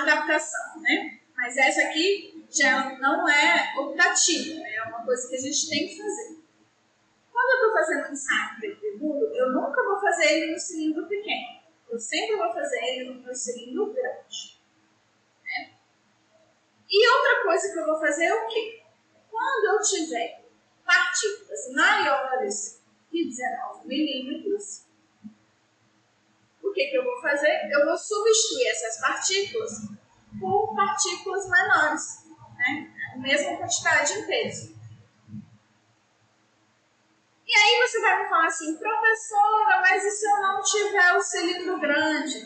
adaptação, né? Mas essa aqui já não é optativa, né? é uma coisa que a gente tem que fazer. Quando eu estou fazendo um ensaio preto eu nunca vou fazer ele no cilindro pequeno. Eu sempre vou fazer ele no meu cilindro grande. Né? E outra coisa que eu vou fazer é o quê? Quando eu tiver partículas maiores que 19 milímetros, o que, que eu vou fazer? Eu vou substituir essas partículas por partículas menores, né? a mesma quantidade em peso. E aí você vai me falar assim, professora, mas e se eu não tiver o cilindro grande?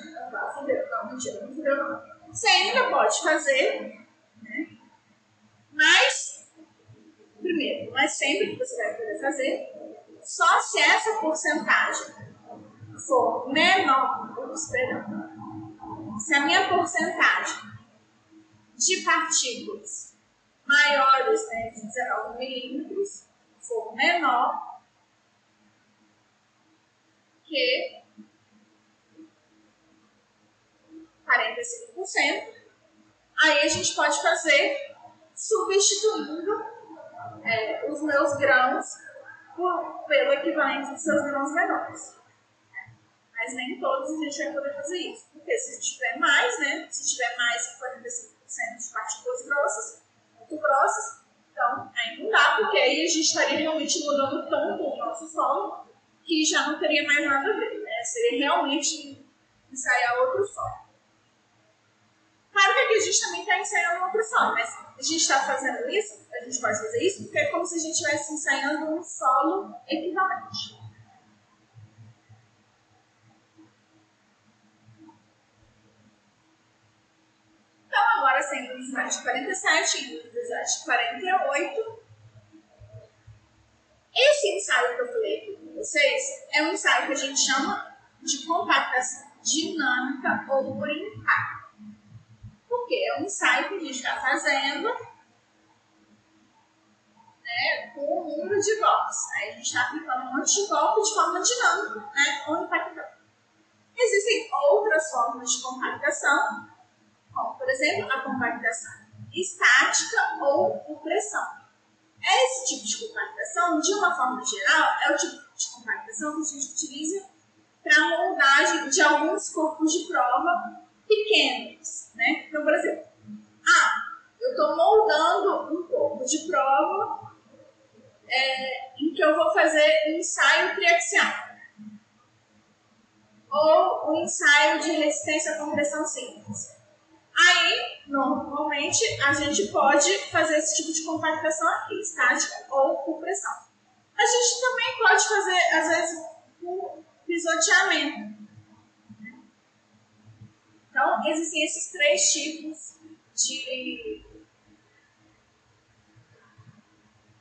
Você ainda pode fazer, né? Mas, primeiro, mas sempre que você vai poder fazer, só se essa porcentagem for menor, perdão, se a minha porcentagem de partículas maiores né, de 19 milímetros for menor que 45%. Aí a gente pode fazer substituindo é, os meus grãos por, pelo equivalente dos seus grãos menores. Mas nem todos a gente vai poder fazer isso. Porque se tiver mais, né? Se tiver mais de 45% de partículas grossas, muito grossas, então aí não dá, porque aí a gente estaria realmente mudando tanto o nosso solo que já não teria mais nada a ver, né? Seria realmente ensaiar outro solo. Claro que aqui a gente também está ensaiando outro solo, mas a gente está fazendo isso, a gente pode fazer isso, porque é como se a gente estivesse ensaiando um solo equivalente. Então, agora sendo no slide 47 e no slide 48, esse ensaio que eu falei com vocês é um ensaio que a gente chama de compactação dinâmica ou por impacto. Porque é um ensaio que a gente está fazendo né, com um número de golpes. Aí a gente está aplicando um monte de golpe de forma dinâmica né, ou impactante. Existem outras formas de compactação, como por exemplo a compactação estática ou por pressão. Esse tipo de compactação, de uma forma geral, é o tipo de compactação que a gente utiliza para moldagem de alguns corpos de prova pequenos. Né? Então, por exemplo, ah, eu estou moldando um corpo de prova é, em que eu vou fazer um ensaio triaxial ou um ensaio de resistência à compressão simples. Aí, normalmente, a gente pode fazer esse tipo de compactação aqui, estática ou por pressão. A gente também pode fazer, às vezes, por pisoteamento. Então, existem esses três tipos de,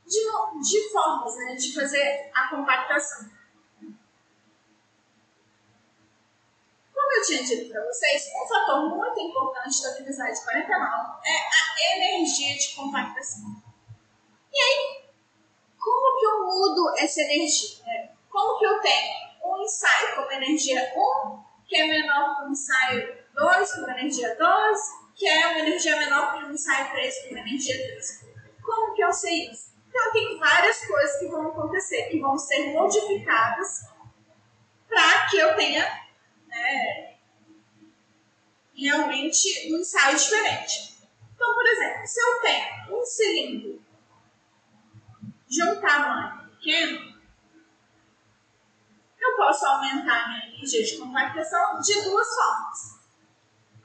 de, de formas né, de fazer a compactação. Como eu tinha dito para vocês, um fator muito importante da slide 49 é a energia de compactação. E aí, como que eu mudo essa energia? Como que eu tenho um ensaio com energia 1, que é menor que um ensaio 2 com energia 2, que é uma energia menor que um ensaio 3 com energia 3? Como que eu sei isso? Então, tem várias coisas que vão acontecer, que vão ser modificadas para que eu tenha né, realmente um ensaio diferente. Então, por exemplo, se eu tenho um cilindro de um tamanho pequeno, eu posso aumentar minha energia de compactação de duas formas.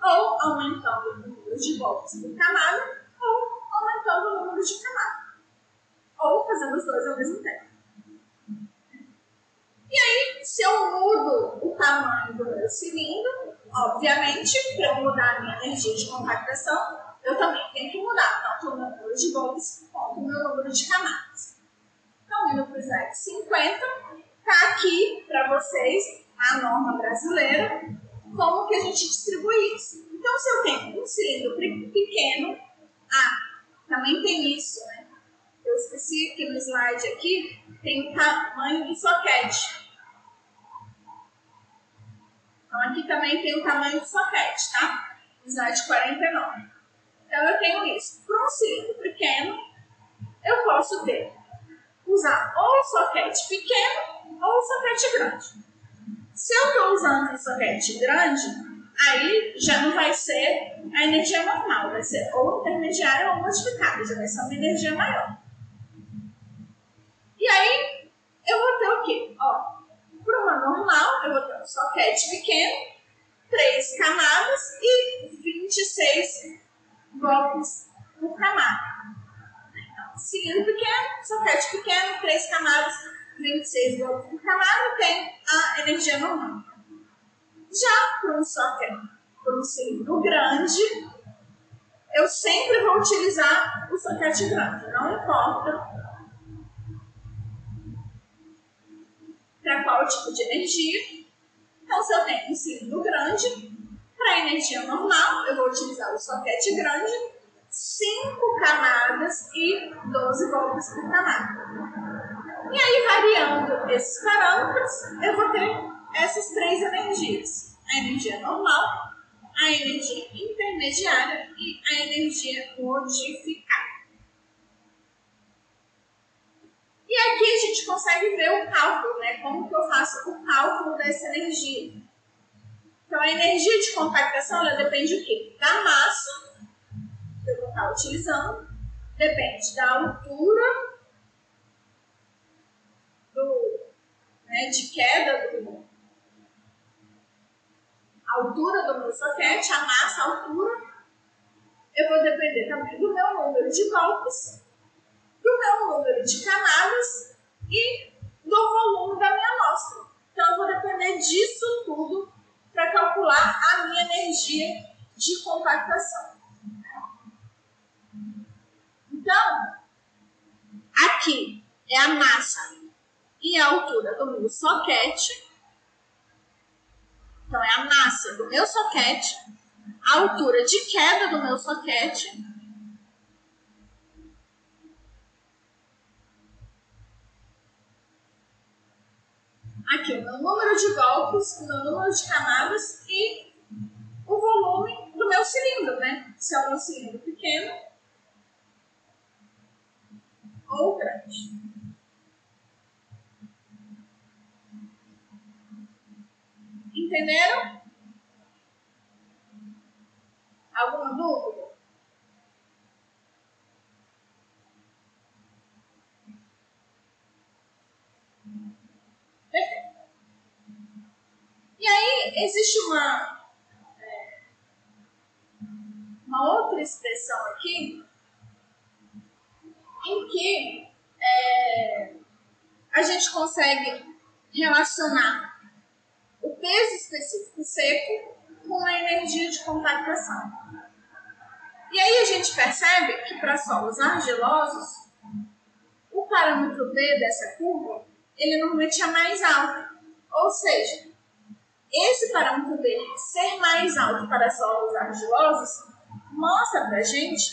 Ou aumentando o número de voltas por camada, ou aumentando o número de camadas. Ou fazendo os dois ao mesmo tempo. E aí, se eu mudo o tamanho do meu cilindro, obviamente, para eu mudar a minha energia de compactação, eu também tenho que mudar tanto o número de golpes quanto o meu número de camadas. Então, indo para o slide 50, está aqui para vocês a norma brasileira, como que a gente distribui isso. Então, se eu tenho um cilindro pequeno, ah, também tem isso, né? Eu esqueci que no slide aqui tem o tamanho do soquete. Então, aqui também tem o tamanho do soquete, tá? Slide 49. Então, eu tenho isso. Para um cilindro pequeno, eu posso ter, usar ou o soquete pequeno ou o soquete grande. Se eu estou usando um soquete grande, aí já não vai ser a energia normal, vai ser ou intermediária ou modificada, já vai ser uma energia maior. E aí, eu vou ter o quê? Ó, para uma normal, eu vou ter um soquete pequeno, três camadas e 26 golpes por camada. Cilindro pequeno, soquete pequeno, três camadas, 26 golpes por camada, tem a energia normal. Já para um soquete, para um cilindro grande, eu sempre vou utilizar o soquete grande, não importa para qual tipo de energia. Então, se eu tenho um cilindro grande, para energia normal, eu vou utilizar o soquete grande, 5 camadas e 12 volts por camada. E aí, variando esses parâmetros, eu vou ter essas três energias: a energia normal, a energia intermediária e a energia modificada. E aqui a gente consegue ver o cálculo, né? Como que eu faço o cálculo dessa energia. Então, a energia de compactação, ela depende do quê? Da massa estar utilizando, depende da altura do, né, de queda do a altura do meu soquete, a massa, a altura. Eu vou depender também do meu número de golpes do meu número de camadas e do volume da minha amostra. Então, eu vou depender disso tudo para calcular a minha energia de compactação. Então, aqui é a massa e a altura do meu soquete. Então, é a massa do meu soquete, a altura de queda do meu soquete aqui o meu número de golpes, o meu número de camadas e o volume do meu cilindro, né? Se é meu cilindro pequeno ou grande. Entenderam? Alguma dúvida? Perfeito. E aí existe uma, é, uma outra expressão aqui que é, a gente consegue relacionar o peso específico seco com a energia de compactação. E aí a gente percebe que para solos argilosos, o parâmetro B dessa curva ele normalmente é mais alto. Ou seja, esse parâmetro dele ser mais alto para solos argilosos mostra para a gente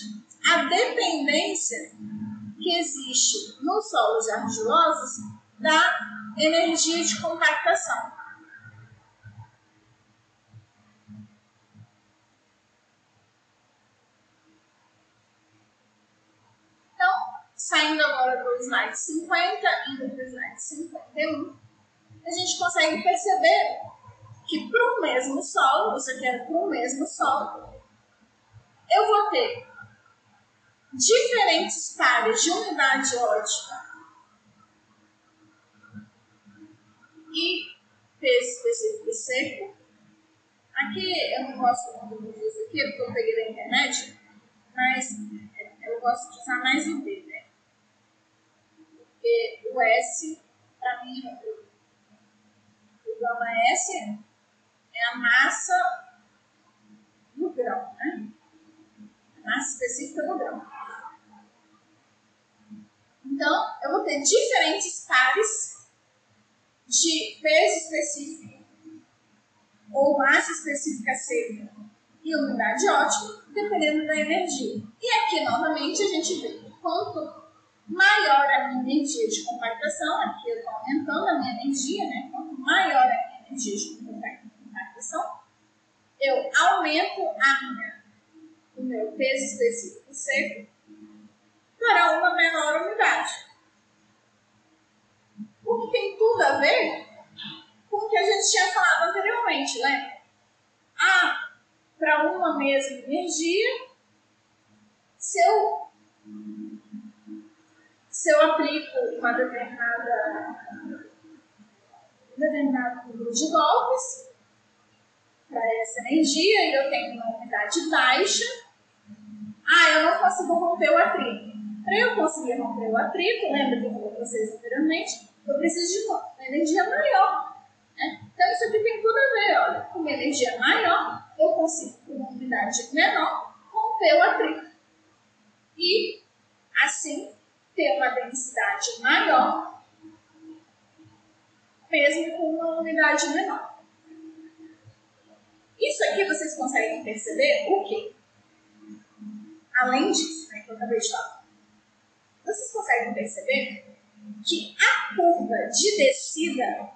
a dependência que existe nos solos argilosos da energia de compactação. Saindo agora do slide 50, indo para o slide 51, a gente consegue perceber que para o mesmo solo, isso aqui era para o mesmo solo, eu vou ter diferentes pares de umidade ótica e peso específico seco. Aqui eu não gosto muito disso aqui, porque eu peguei da internet, mas eu gosto de usar mais o B, né? Porque o S, para mim, o, gama S é a massa do grão, né? A massa específica do grão. Então, eu vou ter diferentes pares de peso específico ou massa específica seca e umidade ótima, dependendo da energia. E aqui, novamente, a gente vê quanto maior a minha energia de compactação, aqui eu estou aumentando a minha energia, né? quanto maior a minha energia de compactação, eu aumento a minha, o meu peso específico seco para uma menor umidade. O que tem tudo a ver com o que a gente tinha falado anteriormente, né? Ah, para uma mesma energia, se eu, se eu aplico uma determinada determinado número de golpes para essa energia e eu tenho uma umidade baixa, ah, eu não consigo romper o atrito. Para eu conseguir romper o atrito, lembra que eu falei para vocês anteriormente, eu preciso de uma energia maior. Né? Então isso aqui tem tudo a ver, olha, com uma energia maior, eu consigo, com uma umidade menor, romper o atrito. E, assim, ter uma densidade maior, mesmo com uma unidade menor. Isso aqui vocês conseguem perceber o quê? Além disso, né, que eu acabei de falar. Vocês conseguem perceber que a curva de descida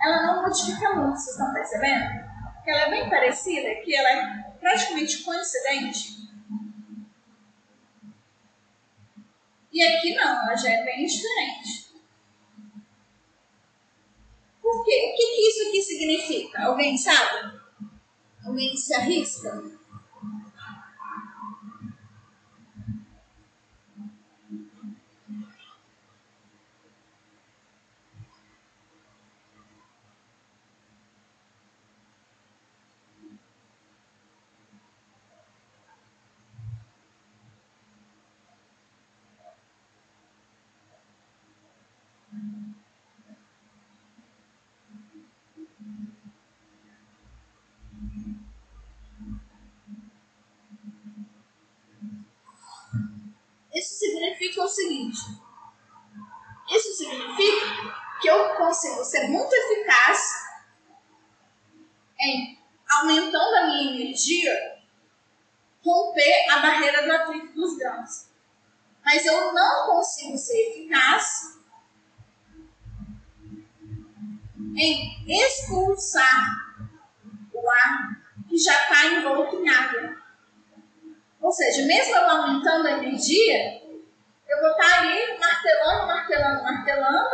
ela não modifica muito, vocês estão percebendo? Que ela é bem parecida, que ela é praticamente coincidente. E aqui não, ela já é bem diferente. Por quê? O que, que isso aqui significa? Alguém sabe? Alguém se arrisca? Significa o seguinte: isso significa que eu consigo ser muito eficaz em aumentando a minha energia, romper a barreira do atrito dos grãos. Mas eu não consigo ser eficaz em expulsar o ar que já está envolto em água. Ou seja, mesmo eu aumentando a energia, eu vou estar ali martelando, martelando, martelando,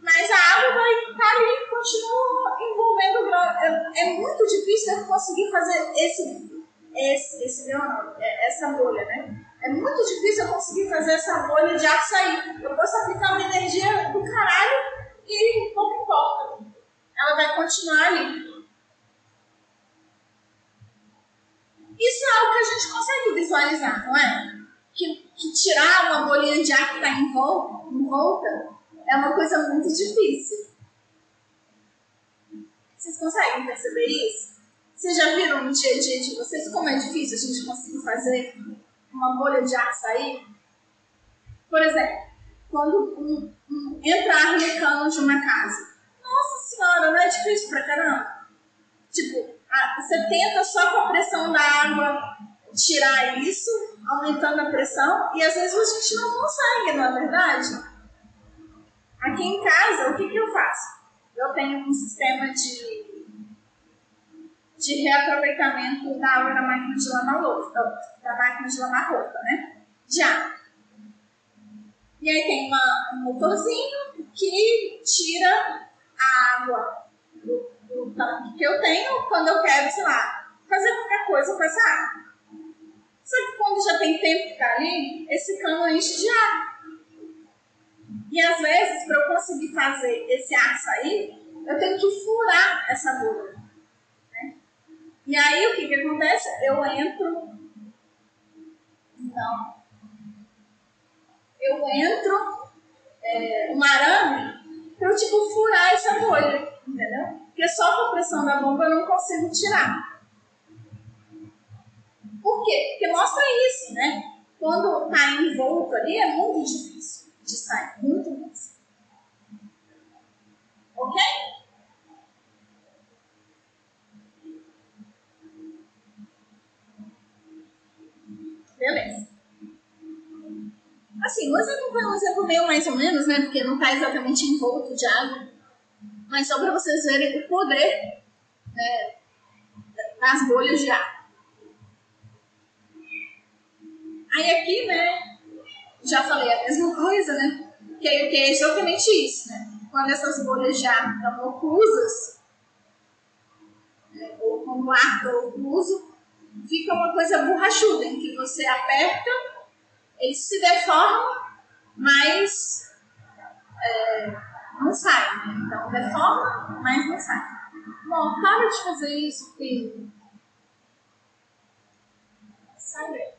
mas a água vai estar ali e continua envolvendo o grão. É, é, muito difícil eu conseguir fazer esse, esse, esse grão, é, essa bolha, né? É muito difícil eu conseguir fazer essa bolha de ar sair. Eu posso aplicar uma energia do caralho e pouco importa. Ela vai continuar ali. Isso é algo que a gente consegue visualizar, não é? Que que tirar uma bolinha de ar que está em volta, em volta é uma coisa muito difícil. Vocês conseguem perceber isso? Vocês já viram no dia a dia de vocês como é difícil a gente conseguir fazer uma bolha de ar sair? Por exemplo, quando um, um, entra ar de uma casa. Nossa senhora, não é difícil pra caramba? Tipo, a, você tenta só com a pressão da água tirar isso, aumentando a pressão, e às vezes a gente não consegue, não é verdade? Aqui em casa, o que, que eu faço? Eu tenho um sistema de, de reaproveitamento da água da máquina de lavar roupa, da máquina de lavar roupa, né? Água. E aí tem uma, um motorzinho que tira a água do, do tanque que eu tenho quando eu quero, sei lá, fazer qualquer coisa com essa água. Só que quando já tem tempo que está ali, esse cano enche de ar. E às vezes, para eu conseguir fazer esse ar sair, eu tenho que furar essa bolha. Né? E aí o que, que acontece? Eu entro. Não. Eu entro é, um arame para eu tipo furar essa bolha. Entendeu? Porque só com a pressão da bomba eu não consigo tirar. Por quê? Porque mostra isso, né? Quando está envolto ali é muito difícil de sair, muito difícil. Ok? Beleza. Assim, o exemplo foi um exemplo meio mais ou menos, né? Porque não está exatamente envolto de água. Mas só para vocês verem o poder né, das bolhas de água. Aí aqui, né, já falei a mesma coisa, né? Que, que é exatamente isso, né? Quando essas bolhas água estão oclusas, né, ou quando o ar está ocluso, fica uma coisa borrachuda, em que você aperta, eles se deformam, mas é, não sai, né? Então deforma, mas não sai. Bom, para de fazer isso, filho. Sai daí.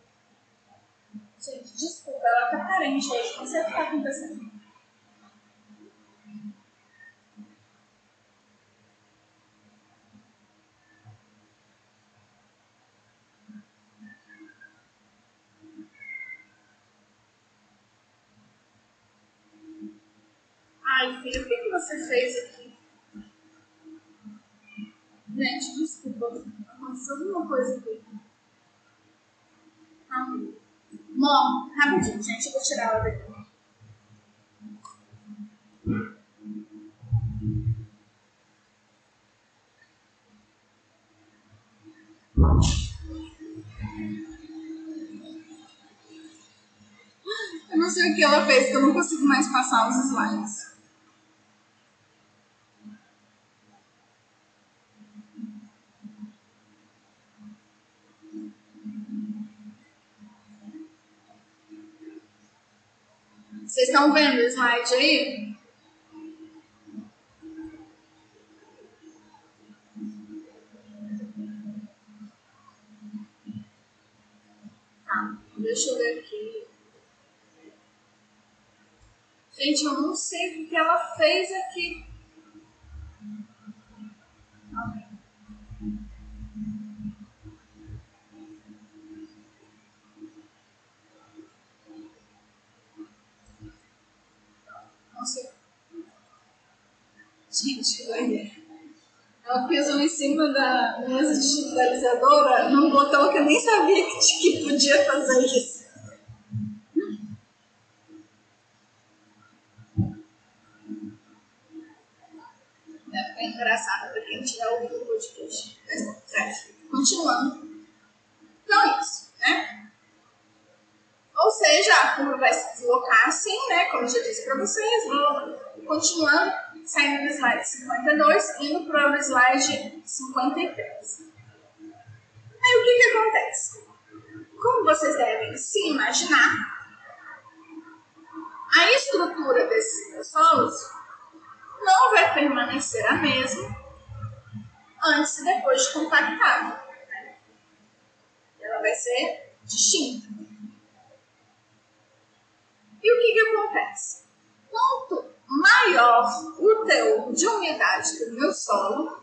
Gente, desculpa, ela tá carente aí. Não sei o que tá acontecendo. Ai, filho, o que, que você fez aqui? Gente, desculpa. Aconteceu alguma coisa aqui. Amor. Mó, rapidinho, gente. Eu vou tirar ela daqui. Eu não sei o que ela fez, que eu não consigo mais passar os slides. Vocês estão vendo o slide aí? Tá, deixa eu ver aqui. Gente, eu não sei o que ela fez aqui. Gente, olha. Ela pisou em cima da mesa digitalizadora num botão que eu nem sabia que, que podia fazer isso. Deve ficar engraçado para quem tiver ouvido o podcast. Certo. Continuando. Então, é isso, né? Ou seja, a curva vai se deslocar assim, né? Como eu já disse para vocês. Continuando saindo do slide 52, indo para o slide 53. Aí o que, que acontece? Como vocês devem se imaginar, a estrutura desses solos não vai permanecer a mesma antes e depois de compactado. Ela vai ser distinta. E o que, que acontece? Quanto maior o teor de umidade do meu solo,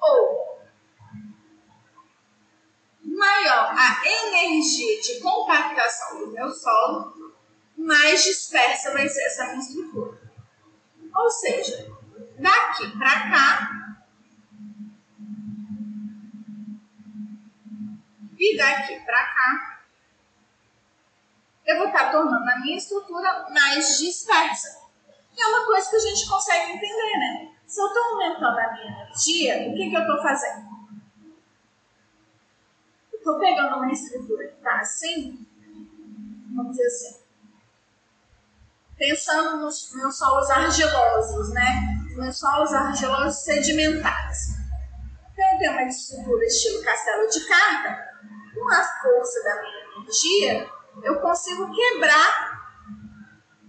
ou maior a energia de compactação do meu solo, mais dispersa vai ser essa minha estrutura. Ou seja, daqui para cá e daqui para cá eu vou estar tornando a minha estrutura mais dispersa. E é uma coisa que a gente consegue entender, né? Se eu estou aumentando a minha energia, o que, que eu estou fazendo? Estou pegando uma estrutura que está assim, vamos dizer assim, pensando nos meus solos argilosos, né? Meus solos argilosos sedimentares. Então, eu tenho uma estrutura estilo castelo de carta, com a força da minha energia, eu consigo quebrar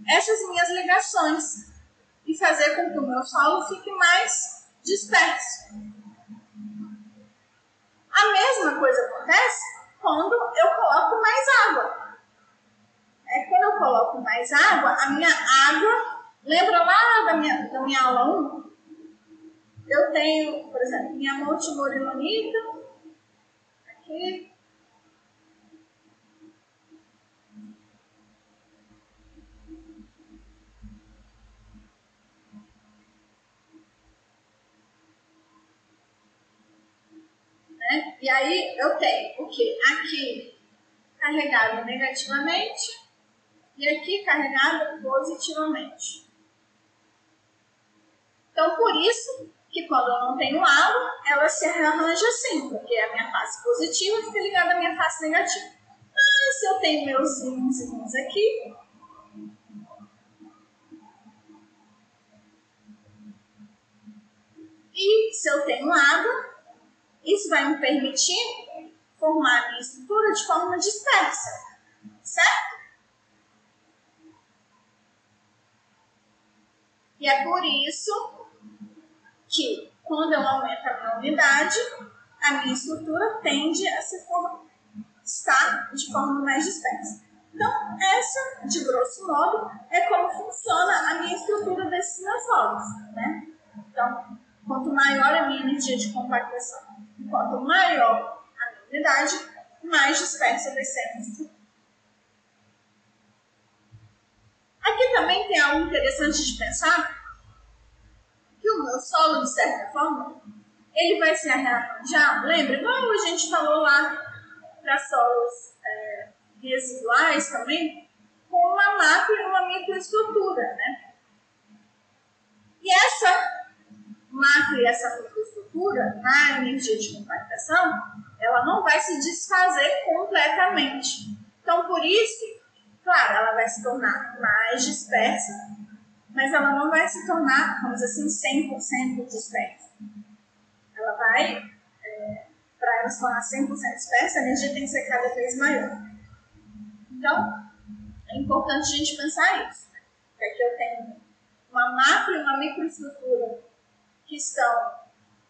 essas minhas ligações e fazer com que o meu solo fique mais disperso. A mesma coisa acontece quando eu coloco mais água. É quando eu coloco mais água, a minha água, lembra lá da minha, da minha aula 1? eu tenho, por exemplo, minha multimorilonita, aqui, Né? E aí eu tenho o que? Aqui carregado negativamente e aqui carregado positivamente. Então, por isso que quando eu não tenho água, ela se arranja assim, porque a minha face positiva fica ligada à minha face negativa. Mas se eu tenho meus índices aqui, e se eu tenho água, isso vai me permitir formar a minha estrutura de forma dispersa, certo? E é por isso que, quando eu aumento a minha unidade, a minha estrutura tende a se estar de forma mais dispersa. Então, essa, de grosso modo, é como funciona a minha estrutura desses meus né? Então, quanto maior a minha energia de compactação Quanto maior a unidade, mais dispersa vai ser a Aqui também tem algo interessante de pensar, que o meu solo, de certa forma, ele vai se arranjar, lembra? Igual a gente falou lá para solos é, residuais também, com uma macro e uma microestrutura, né? E essa macro e essa microestrutura, na energia de compactação, ela não vai se desfazer completamente. Então, por isso, claro, ela vai se tornar mais dispersa, mas ela não vai se tornar, vamos dizer assim, 100% dispersa. Ela vai, é, para ela se tornar 100% dispersa, a energia tem que ser cada vez maior. Então, é importante a gente pensar isso. Né? Aqui eu tenho uma macro e uma microestrutura que estão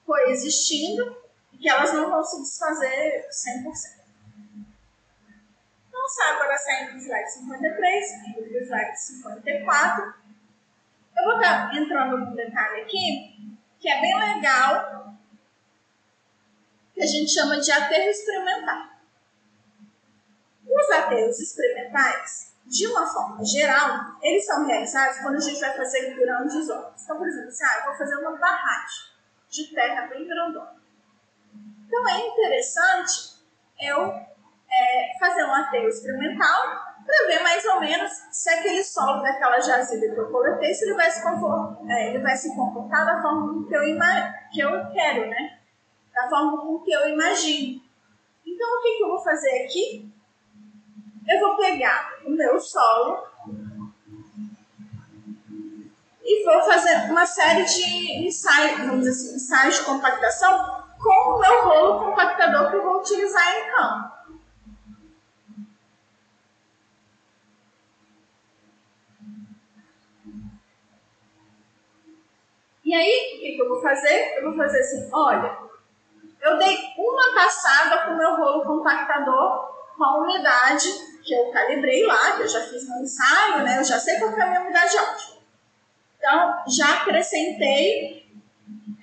coexistindo e que elas não vão se desfazer 100%. Então, sai agora saindo do slide 53, indo para o slide 54. Eu vou estar entrando num detalhe aqui que é bem legal, que a gente chama de aterro experimental. Os aterros experimentais de uma forma geral, eles são realizados quando a gente vai fazer grandes obras. Então, por exemplo, assim, ah, eu vou fazer uma barragem de terra bem grandona. Então, é interessante eu é, fazer um aterro experimental para ver mais ou menos se aquele solo daquela jazida que eu coletei, se ele vai se comportar, é, ele vai se comportar da forma que eu, que eu quero, né? Da forma com que eu imagino. Então, o que, que eu vou fazer aqui? eu vou pegar o meu solo e vou fazer uma série de ensaios, vamos dizer assim, ensaios de compactação com o meu rolo compactador que eu vou utilizar em campo. E aí, o que, que eu vou fazer? Eu vou fazer assim, olha, eu dei uma passada com o meu rolo compactador com a umidade que eu calibrei lá, que eu já fiz no ensaio, né? Eu já sei qual é a minha umidade ótima. Então, já acrescentei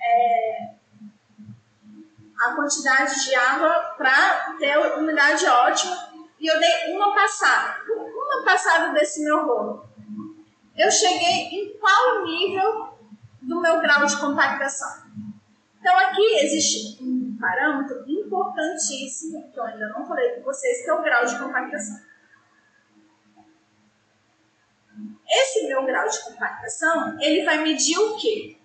é, a quantidade de água para ter umidade ótima e eu dei uma passada. Uma passada desse meu rolo. Eu cheguei em qual nível do meu grau de compactação? Então, aqui existe um parâmetro importantíssimo, que eu ainda não falei com vocês, que é o grau de compactação. Esse meu grau de compactação, ele vai medir o quê?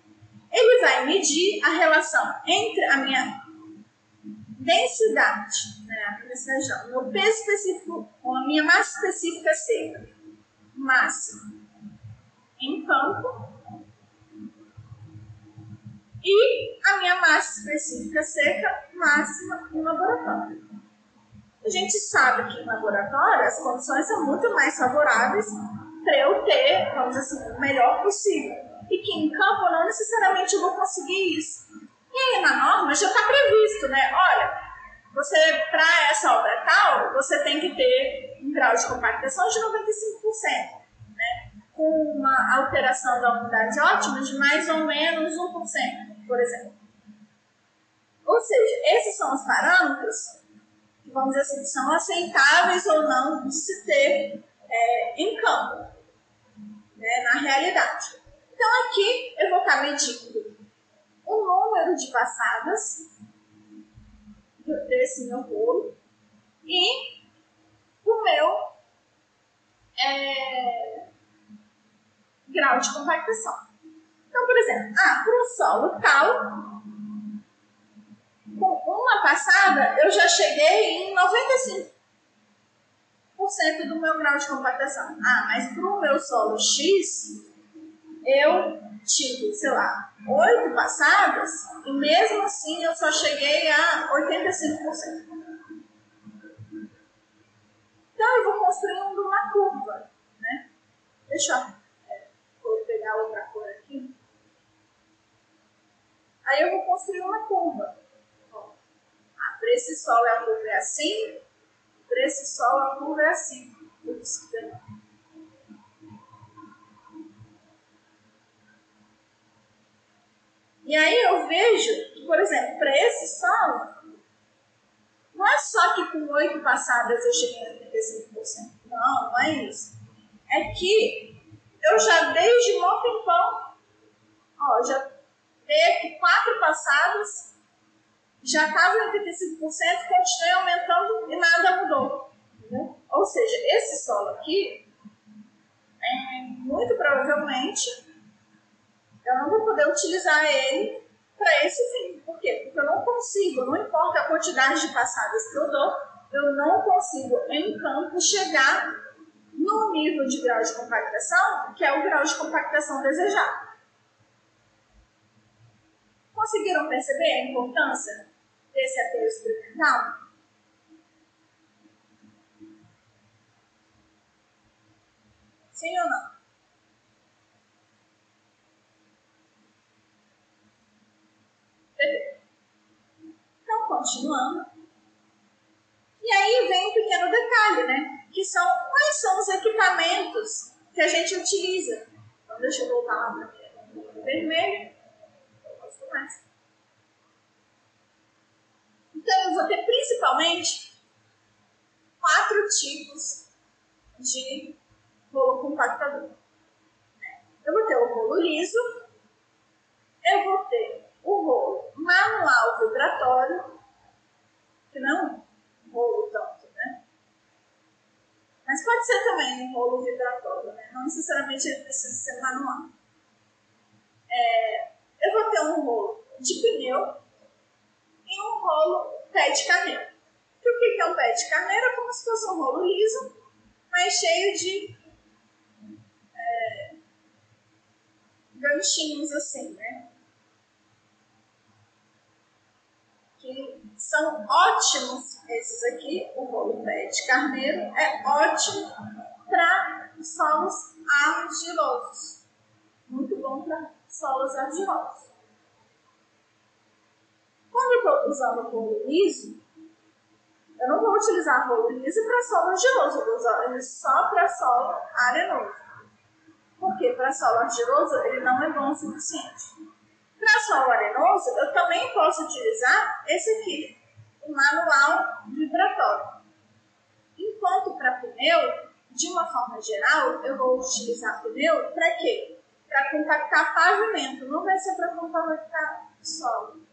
Ele vai medir a relação entre a minha densidade, né, a meu peso específico com a minha massa específica seca, máxima, em campo, e a minha massa específica seca máxima em laboratório. A gente sabe que em laboratório as condições são muito mais favoráveis para eu ter, vamos dizer assim, o melhor possível. E que em campo não necessariamente eu vou conseguir isso. E aí na norma já está previsto, né? Olha, você, para essa obra tal, você tem que ter um grau de compactação de 95%, né? Com uma alteração da unidade ótima de mais ou menos 1%. por exemplo. Ou seja, esses são os parâmetros que, vamos dizer assim, são aceitáveis ou não de se ter é, em campo, né, na realidade. Então, aqui eu vou estar medindo o número de passadas desse meu bolo e o meu é, grau de compactação. Então, por exemplo, ah, para o solo tal, com uma passada eu já cheguei em 95% do meu grau de compactação. Ah, mas para o meu solo X, eu tive, sei lá, oito passadas e mesmo assim eu só cheguei a 85%. Então eu vou construindo uma curva, né? Deixa eu é, vou pegar outra cor aqui. Aí eu vou construir uma curva. Ah, para esse solo a curva é assim, para esse solo curva é assim. Ups, E aí eu vejo que, por exemplo, para esse solo, não é só que com oito passadas eu cheguei a 35%. Não, não é isso. É que eu já desde mó tempão, ó, já dei aqui quatro passadas, já estava em 85%, continuei aumentando e nada mudou. Entendeu? Ou seja, esse solo aqui, é, muito provavelmente, eu não vou poder utilizar ele para esse fim. Por quê? Porque eu não consigo, não importa a quantidade de passadas que eu dou, eu não consigo em campo chegar no nível de grau de compactação, que é o grau de compactação desejado. Conseguiram perceber a importância desse aterro experimental? Sim ou não? Então, continuando. E aí vem um pequeno detalhe, né? Que são quais são os equipamentos que a gente utiliza. Então, deixa eu voltar lá para vermelho. mais. Então, eu vou ter principalmente quatro tipos de rolo compactador. Eu vou ter o rolo liso, eu vou ter o rolo manual vibratório, que não rolo tanto, né? Mas pode ser também um rolo vibratório, né? Não necessariamente ele precisa ser manual. É, eu vou ter um rolo de pneu e um rolo pé de carneiro. E o que é um pé de carneiro? É como se fosse um rolo liso, mas cheio de é, ganchinhos assim, né? que são ótimos esses aqui, o rolo pé de carneiro é ótimo para solos argilosos. Muito bom para solos argilosos. Quando eu estou usando o rolo liso, eu não vou utilizar rolo liso para solo argiloso, eu vou usar ele só para solo arenoso. Porque para solo argiloso ele não é bom o suficiente. Para solo arenoso, eu também posso utilizar esse aqui, o manual vibratório. Enquanto para pneu, de uma forma geral, eu vou utilizar pneu para quê? Para compactar pavimento, não vai ser para compactar solo.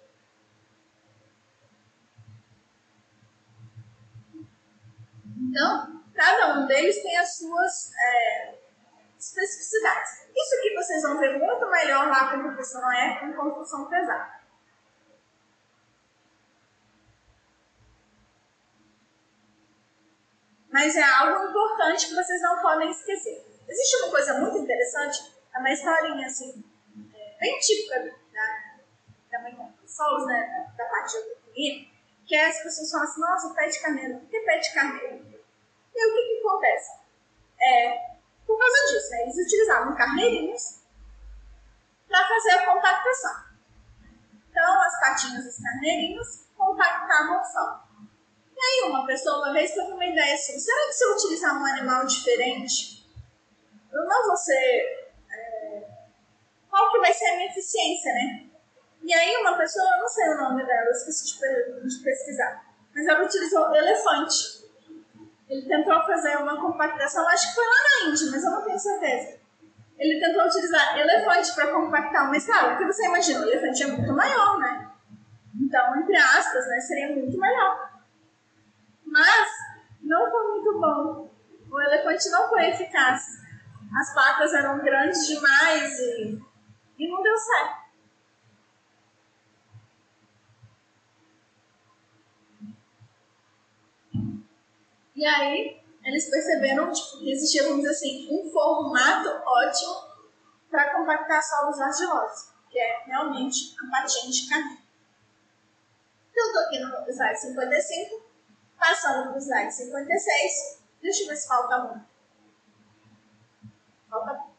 Então, cada um deles tem as suas é, especificidades. Isso aqui vocês vão ver muito melhor lá com o professor Noé com construção pesada. Mas é algo importante que vocês não podem esquecer. Existe uma coisa muito interessante, é uma historinha assim, é, bem típica da, da solos, né, da parte de que é as pessoas falam assim, nossa, pé de carneiro, por que pé de carneiro? E o que, que acontece? É, por causa disso, né? eles utilizavam carneirinhos para fazer a compactação. Então, as patinhas dos carneirinhos compactavam o solo. E aí, uma pessoa uma vez teve uma ideia assim: será que se eu utilizar um animal diferente, eu não vou ser. É, qual que vai ser a minha eficiência, né? E aí uma pessoa, eu não sei o nome dela, esqueci de pesquisar, mas ela utilizou elefante. Ele tentou fazer uma compactação, acho que foi lá na Índia, mas eu não tenho certeza. Ele tentou utilizar elefante para compactar uma escala, porque você imagina, o elefante é muito maior, né? Então, entre aspas, né, seria muito melhor. Mas não foi muito bom. O elefante não foi eficaz. As patas eram grandes demais e, e não deu certo. E aí, eles perceberam tipo, que existia, vamos dizer assim, um formato ótimo para compactar solos argilosos, que é realmente a patinha de canela. Então, estou aqui no slide 55, passando para o slide 56. Deixa eu ver se falta um. Falta um.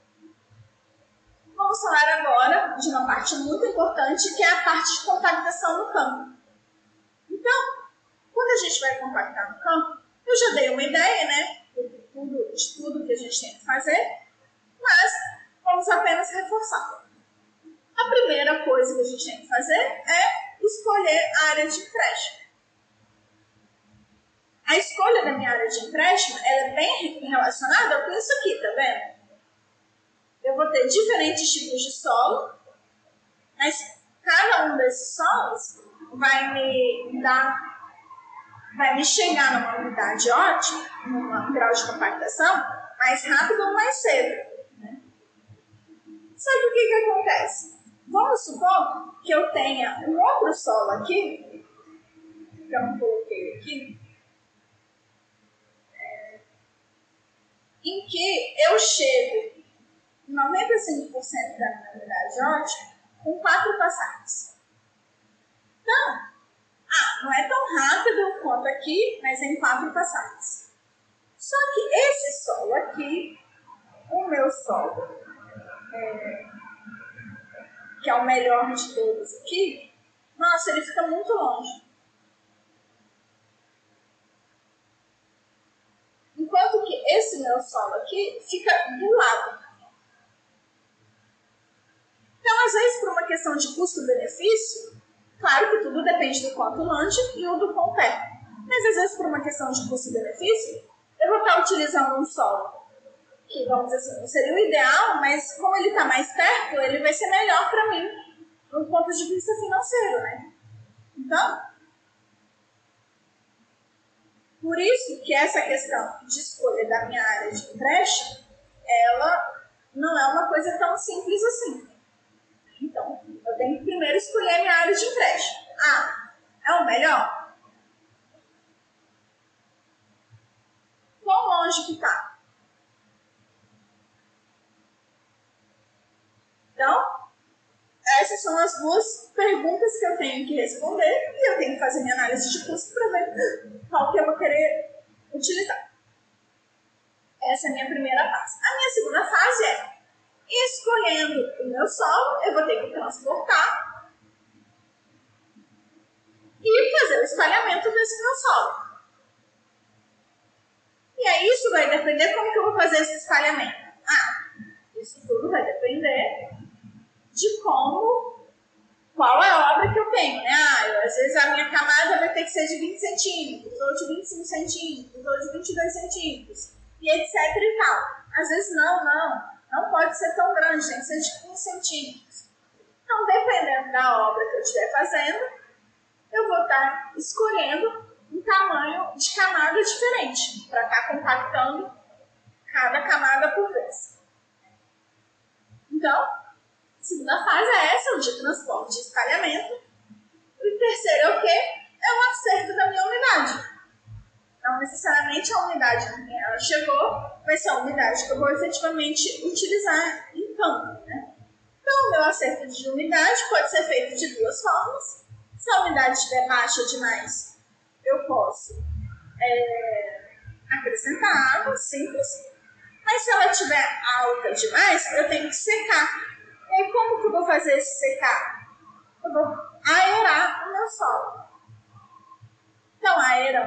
Vamos falar agora de uma parte muito importante, que é a parte de compactação no campo. Então, quando a gente vai compactar no campo, eu já dei uma ideia, né? De tudo, de tudo que a gente tem que fazer, mas vamos apenas reforçar. A primeira coisa que a gente tem que fazer é escolher a área de empréstimo. A escolha da minha área de empréstimo é bem relacionada com isso aqui, tá vendo? Eu vou ter diferentes tipos de solo, mas cada um desses solos vai me dar vai me chegar numa unidade ótima, num grau de compactação, mais rápido ou mais cedo. Né? Só que o que, que acontece? Vamos supor que eu tenha um outro solo aqui, que eu não coloquei aqui, é, em que eu chego 95% da minha unidade ótima com quatro passagens. Então, ah, não é tão rápido quanto aqui, mas é em quatro passagens. Só que esse solo aqui, o meu solo, é, que é o melhor de todos aqui, nossa, ele fica muito longe. Enquanto que esse meu solo aqui fica do lado. Então, às vezes, por uma questão de custo-benefício, Claro que tudo depende do quanto longe e o do quão perto. Mas às vezes, por uma questão de custo-benefício, eu vou estar utilizando um solo que, vamos dizer assim, não seria o ideal, mas como ele está mais perto, ele vai ser melhor para mim, do ponto de vista financeiro, né? Então, por isso que essa questão de escolha da minha área de empréstimo, ela não é uma coisa tão simples assim. Então, eu tenho que primeiro escolher a minha área de empréstimo. Ah, é o melhor? Quão longe que está? Então, essas são as duas perguntas que eu tenho que responder e eu tenho que fazer minha análise de custo para ver qual que eu vou querer utilizar. Essa é a minha primeira fase. A minha segunda fase é Escolhendo o meu solo, eu vou ter que transportar e fazer o espalhamento desse meu solo. E aí isso vai depender como que eu vou fazer esse espalhamento. Ah, isso tudo vai depender de como, qual é a obra que eu tenho, né? Ah, eu, às vezes a minha camada vai ter que ser de 20 centímetros, ou de 25 centímetros, ou de 22 centímetros, e etc e tal. Às vezes não, não não pode ser tão grande, tem que ser de 15 centímetros. Então, dependendo da obra que eu estiver fazendo, eu vou estar escolhendo um tamanho de camada diferente para estar compactando cada camada por vez. Então, a segunda fase é essa, o de transporte de espalhamento. E terceiro é o quê? É o acerto da minha unidade. Não necessariamente a unidade com quem ela chegou vai ser a unidade que eu vou efetivamente utilizar em campo. Né? Então, o meu acerto de umidade pode ser feito de duas formas. Se a umidade estiver baixa demais, eu posso é, acrescentar água, simples. Mas se ela estiver alta demais, eu tenho que secar. E aí, como que eu vou fazer esse secar? Eu vou aerar o meu solo.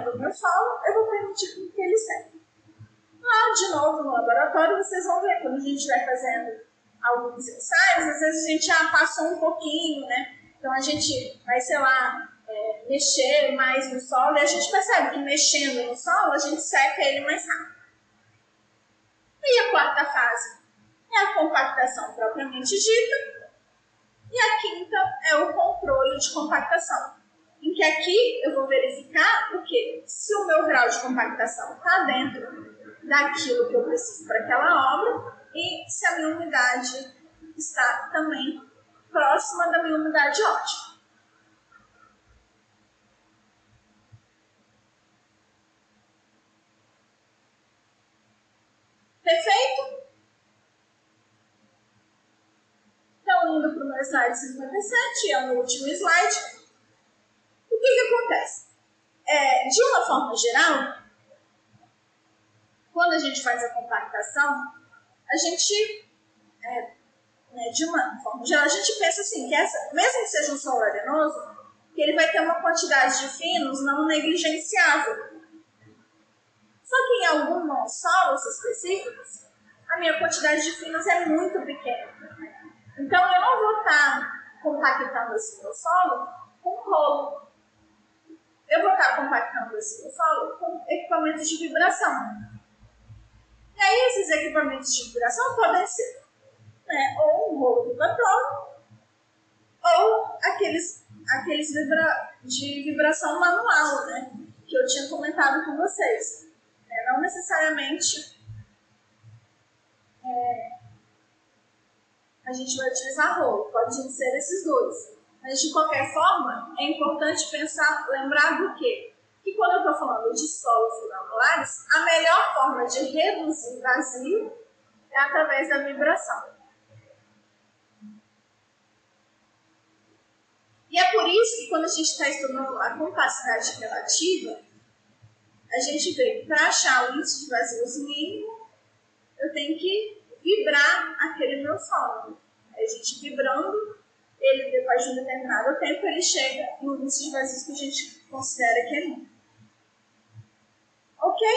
Então, meu solo, eu vou permitir que ele seque. Lá, de novo, no laboratório, vocês vão ver, quando a gente vai fazendo alguns ensaios, às vezes a gente já passou um pouquinho, né? Então a gente vai, sei lá, é, mexer mais no solo e a gente percebe que mexendo no solo a gente seca ele mais rápido. E a quarta fase é a compactação propriamente dita. E a quinta é o controle de compactação. Em que aqui eu vou verificar o que? Se o meu grau de compactação está dentro daquilo que eu preciso para aquela obra e se a minha umidade está também próxima da minha umidade ótima. Perfeito? Então, indo para o meu slide 57, é o último slide. O que, que acontece? É, de uma forma geral, quando a gente faz a compactação, a gente, é, né, de uma forma geral, a gente pensa assim, que essa, mesmo que seja um solo arenoso, que ele vai ter uma quantidade de finos não negligenciável. Só que em alguns solos específicos, a minha quantidade de finos é muito pequena. Então eu não vou estar compactando esse meu solo com rolo. Eu vou estar compactando esse meu solo com equipamentos de vibração. E aí esses equipamentos de vibração podem ser né, ou um rolo vibratório ou aqueles, aqueles vibra, de vibração manual, né, que eu tinha comentado com vocês. É, não necessariamente é, a gente vai utilizar rolo, pode ser esses dois. Mas de qualquer forma, é importante pensar, lembrar do quê? que quando eu estou falando de solos granulares, a melhor forma de reduzir vazio é através da vibração. E é por isso que quando a gente está estudando a capacidade relativa, a gente vê que para achar o índice de vazios mínimo, eu tenho que vibrar aquele meu solo. A gente vibrando, ele depois de um determinado tempo, ele chega no índice de vazios que a gente considera que é mínimo. Ok?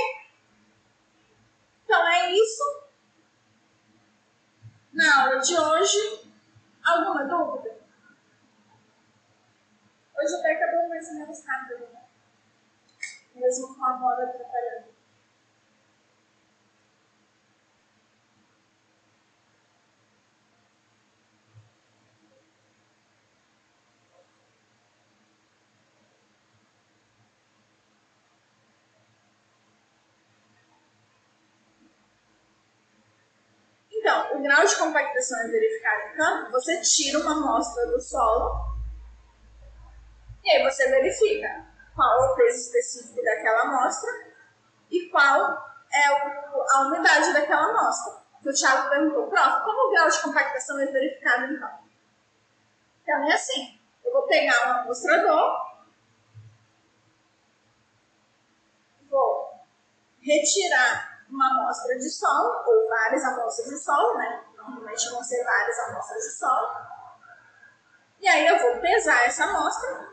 Então é isso. Na aula de hoje, alguma dúvida? Hoje até acabou mais ou menos rápido, né? Mesmo com a moda atrapalhando. Então, grau de compactação é verificado em campo, você tira uma amostra do solo e aí você verifica qual é o peso específico daquela amostra e qual é a umidade daquela amostra. O Thiago perguntou, prof, como o grau de compactação é verificado em campo? Então é assim, eu vou pegar um amostrador, vou retirar uma amostra de solo, ou várias amostras de solo, né? Normalmente vão ser várias amostras de solo. E aí eu vou pesar essa amostra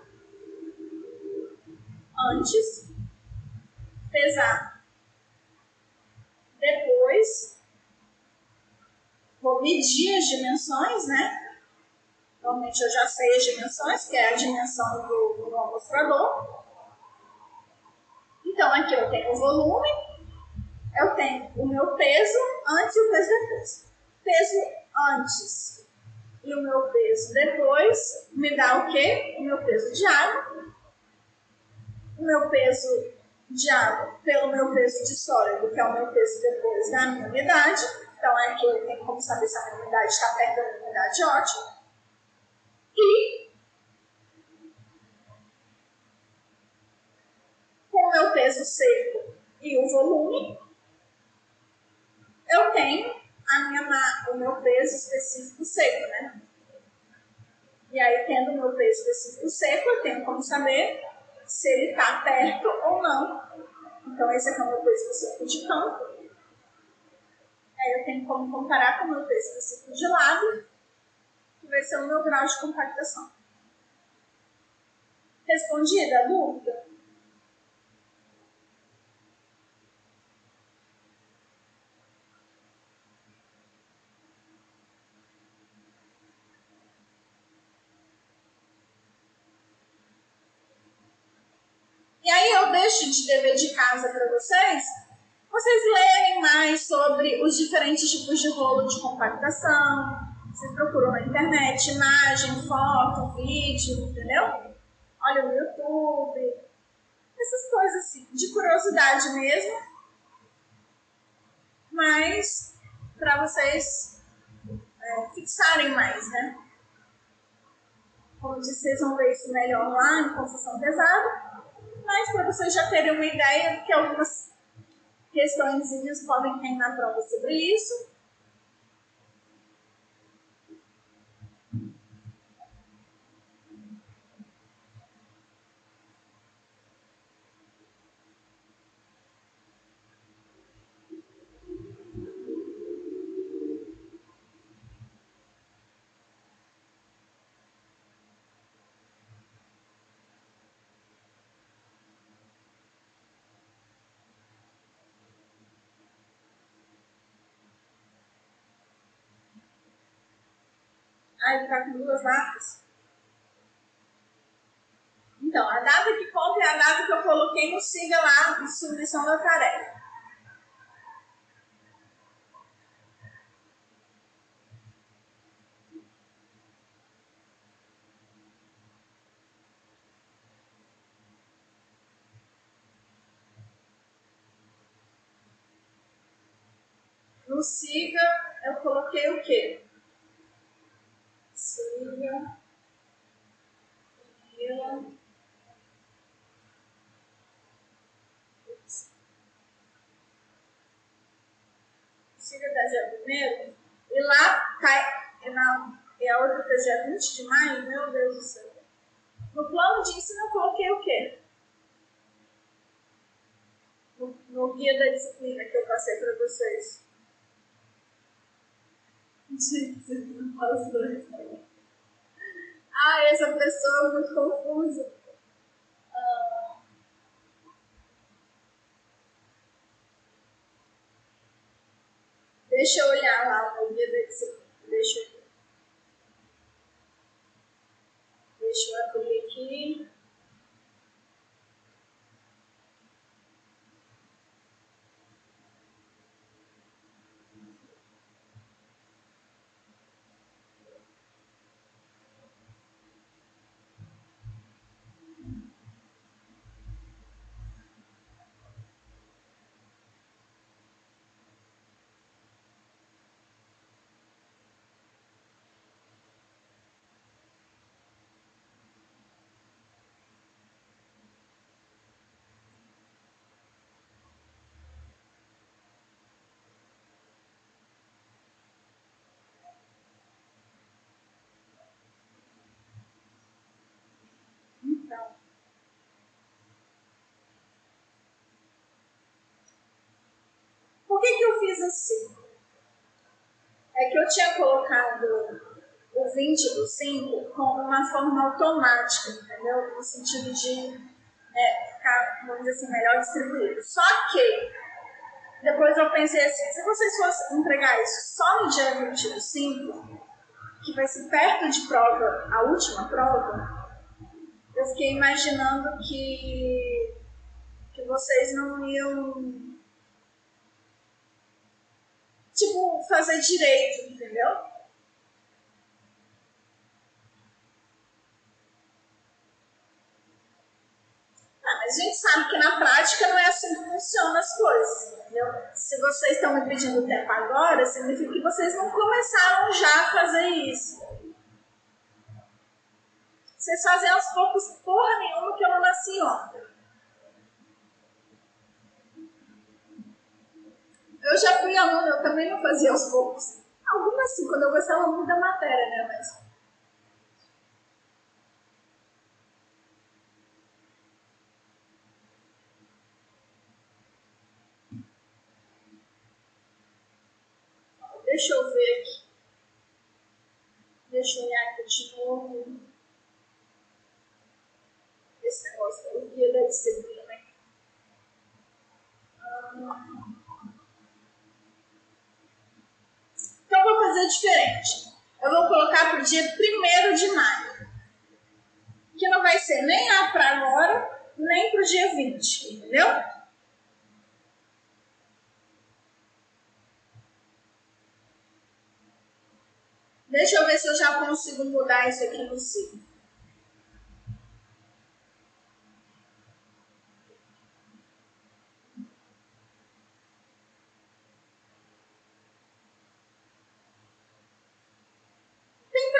antes, pesar depois, vou medir as dimensões, né? Normalmente eu já sei as dimensões, que é a dimensão do, do amostrador. Então aqui eu tenho o volume, eu tenho o meu peso antes e o peso depois. Peso antes e o meu peso depois me dá o quê? O meu peso de água. O meu peso de água pelo meu peso de sólido, que é o meu peso depois da minha umidade. Então é que eu tenho como saber se a minha umidade está perto da umidade ótima. E com o meu peso seco e o volume, eu tenho a minha, o meu peso específico seco, né? E aí, tendo o meu peso específico seco, eu tenho como saber se ele está perto ou não. Então, esse aqui é o meu peso específico de campo. Aí eu tenho como comparar com o meu peso específico de lado, que vai ser o meu grau de compactação. Respondida a dúvida? De dever de casa para vocês vocês lerem mais sobre os diferentes tipos de rolo de compactação. Vocês procuram na internet imagem, foto, vídeo, entendeu? Olha no YouTube. Essas coisas assim, de curiosidade mesmo. Mas para vocês é, fixarem mais, né? Como disse, vocês vão ver isso melhor lá em construção pesada. Mas para vocês já terem uma ideia, que algumas questões podem cair na prova sobre isso. Ah, está com duas datas? Então, a data que conta é a data que eu coloquei no siga lá, de submissão da tarefa. No siga, eu coloquei o quê? Síria, Irã, Síria da dia 1 e lá cai, e, na, e a outra tá dia 20 de maio, meu Deus do céu. No plano de ensino eu coloquei o quê? No, no guia da disciplina que eu passei para vocês. Gente, não posso dois. Ah, essa pessoa é muito confusa. Ah. Deixa eu olhar lá o guia da disciplina. Deixa eu Deixa eu abrir aqui. Assim? É que eu tinha colocado o 20 do 5 como uma forma automática, entendeu? No sentido de é, ficar, vamos dizer assim, melhor distribuído. Só que depois eu pensei assim, se vocês fossem entregar isso só no dia 20 do 5, que vai ser perto de prova, a última prova, eu fiquei imaginando que, que vocês não iam tipo, fazer direito, entendeu? Ah, mas a gente sabe que na prática não é assim que funcionam as coisas, entendeu? Se vocês estão me pedindo tempo agora, significa que vocês não começaram já a fazer isso. Vocês fazem aos poucos porra nenhuma que eu não nasci ontem. Eu já fui aluna, eu também não fazia aos poucos. Algumas sim, quando eu gostava muito da matéria, né? Mas. Deixa eu ver aqui. Deixa eu olhar aqui de novo. Esse negócio, o guia da disciplina. Ah. Então, eu vou fazer diferente. Eu vou colocar para o dia 1 de maio. Que não vai ser nem lá para agora, nem para o dia 20, entendeu? Deixa eu ver se eu já consigo mudar isso aqui no signo. Tem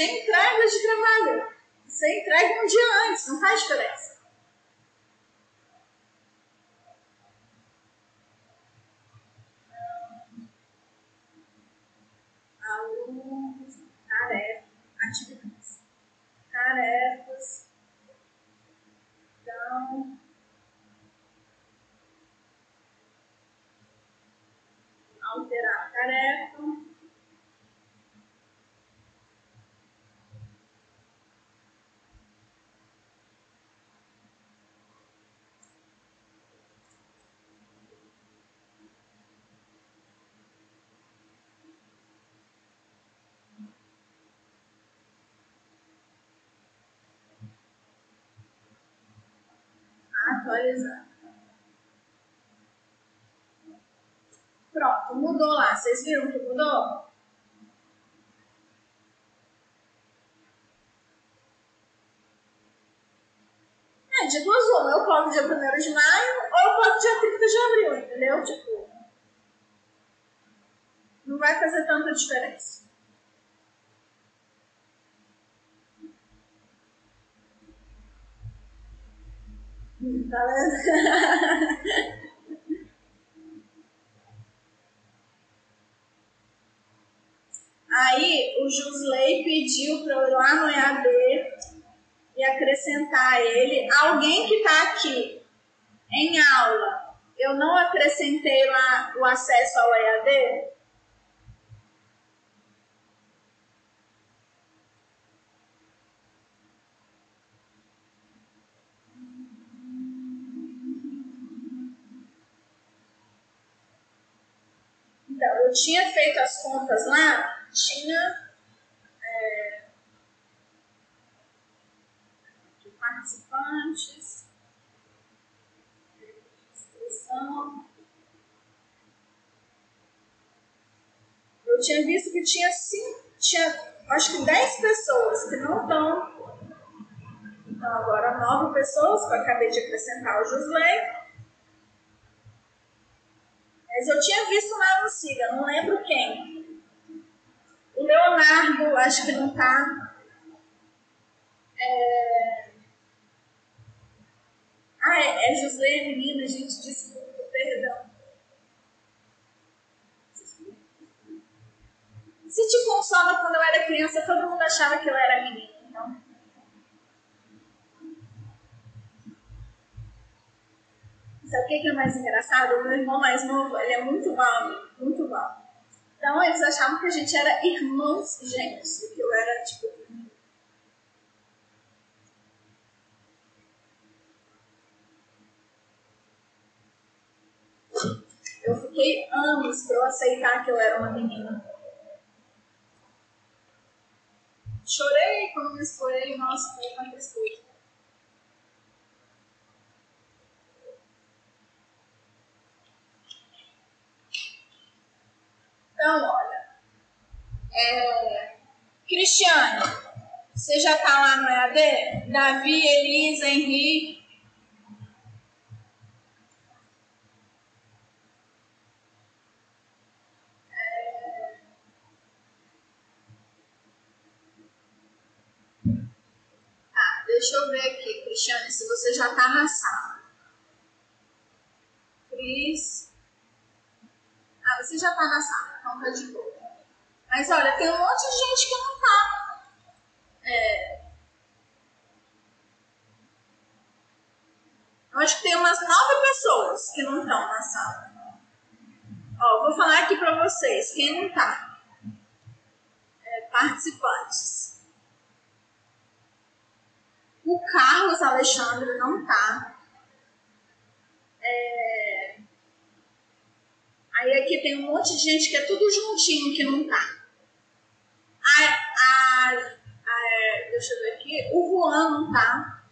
É entrega de trabalho. Você entrega um dia antes, não faz diferença. tarefas. Então, alterar a tarefa. Atualizar. Pronto, mudou lá. Vocês viram que mudou? É, de duas uma. Eu coloco dia 1 de maio ou eu coloco dia 30 de abril, entendeu? Tipo, não vai fazer tanta diferença. Tá Aí o Jusley pediu para eu ir lá no EAD e acrescentar ele alguém que está aqui em aula. Eu não acrescentei lá o acesso ao EAD? Então, eu tinha feito as contas lá, tinha é, participantes. Eu tinha visto que tinha cinco, tinha acho que 10 pessoas que não estão. Então agora nove pessoas, que eu acabei de acrescentar o Josley. Mas eu tinha visto no Siga, não lembro quem. O Leonardo, acho que não tá. É... Ah, é, é José Menina, gente, desculpa, perdão. Se te consola, quando eu era criança, todo mundo achava que eu era menina. Então. Sabe o que é mais engraçado? O meu irmão mais novo, ele é muito mal, muito mal. Então eles achavam que a gente era irmãos gêmeos, que eu era tipo. Eu fiquei anos para eu aceitar que eu era uma menina. Chorei quando me escolhei, nossa, foi uma tristeza. Então, olha. É, Cristiane, você já está lá no EAD? Davi, Elisa, Henrique. Tá, deixa eu ver aqui, Cristiane, se você já está na sala. Cris. Ah, você já está na sala tá de boa. Mas olha, tem um monte de gente que não tá. É, eu acho que tem umas nove pessoas que não estão na sala. Ó, vou falar aqui para vocês, quem não tá. É, participantes. O Carlos Alexandre não tá. É, Aí aqui tem um monte de gente que é tudo juntinho que não tá. A, a, a, deixa eu ver aqui. O Juan não tá.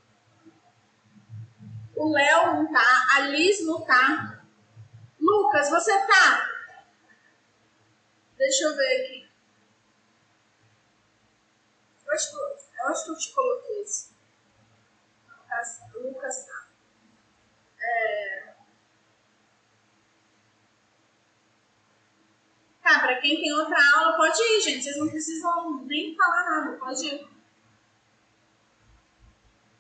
O Léo não tá, a Liz não tá. Lucas, você tá? Deixa eu ver aqui. Eu acho, eu acho que eu te coloquei isso. Lucas, Lucas tá. É... Tá, pra quem tem outra aula, pode ir, gente. Vocês não precisam nem falar nada, pode ir.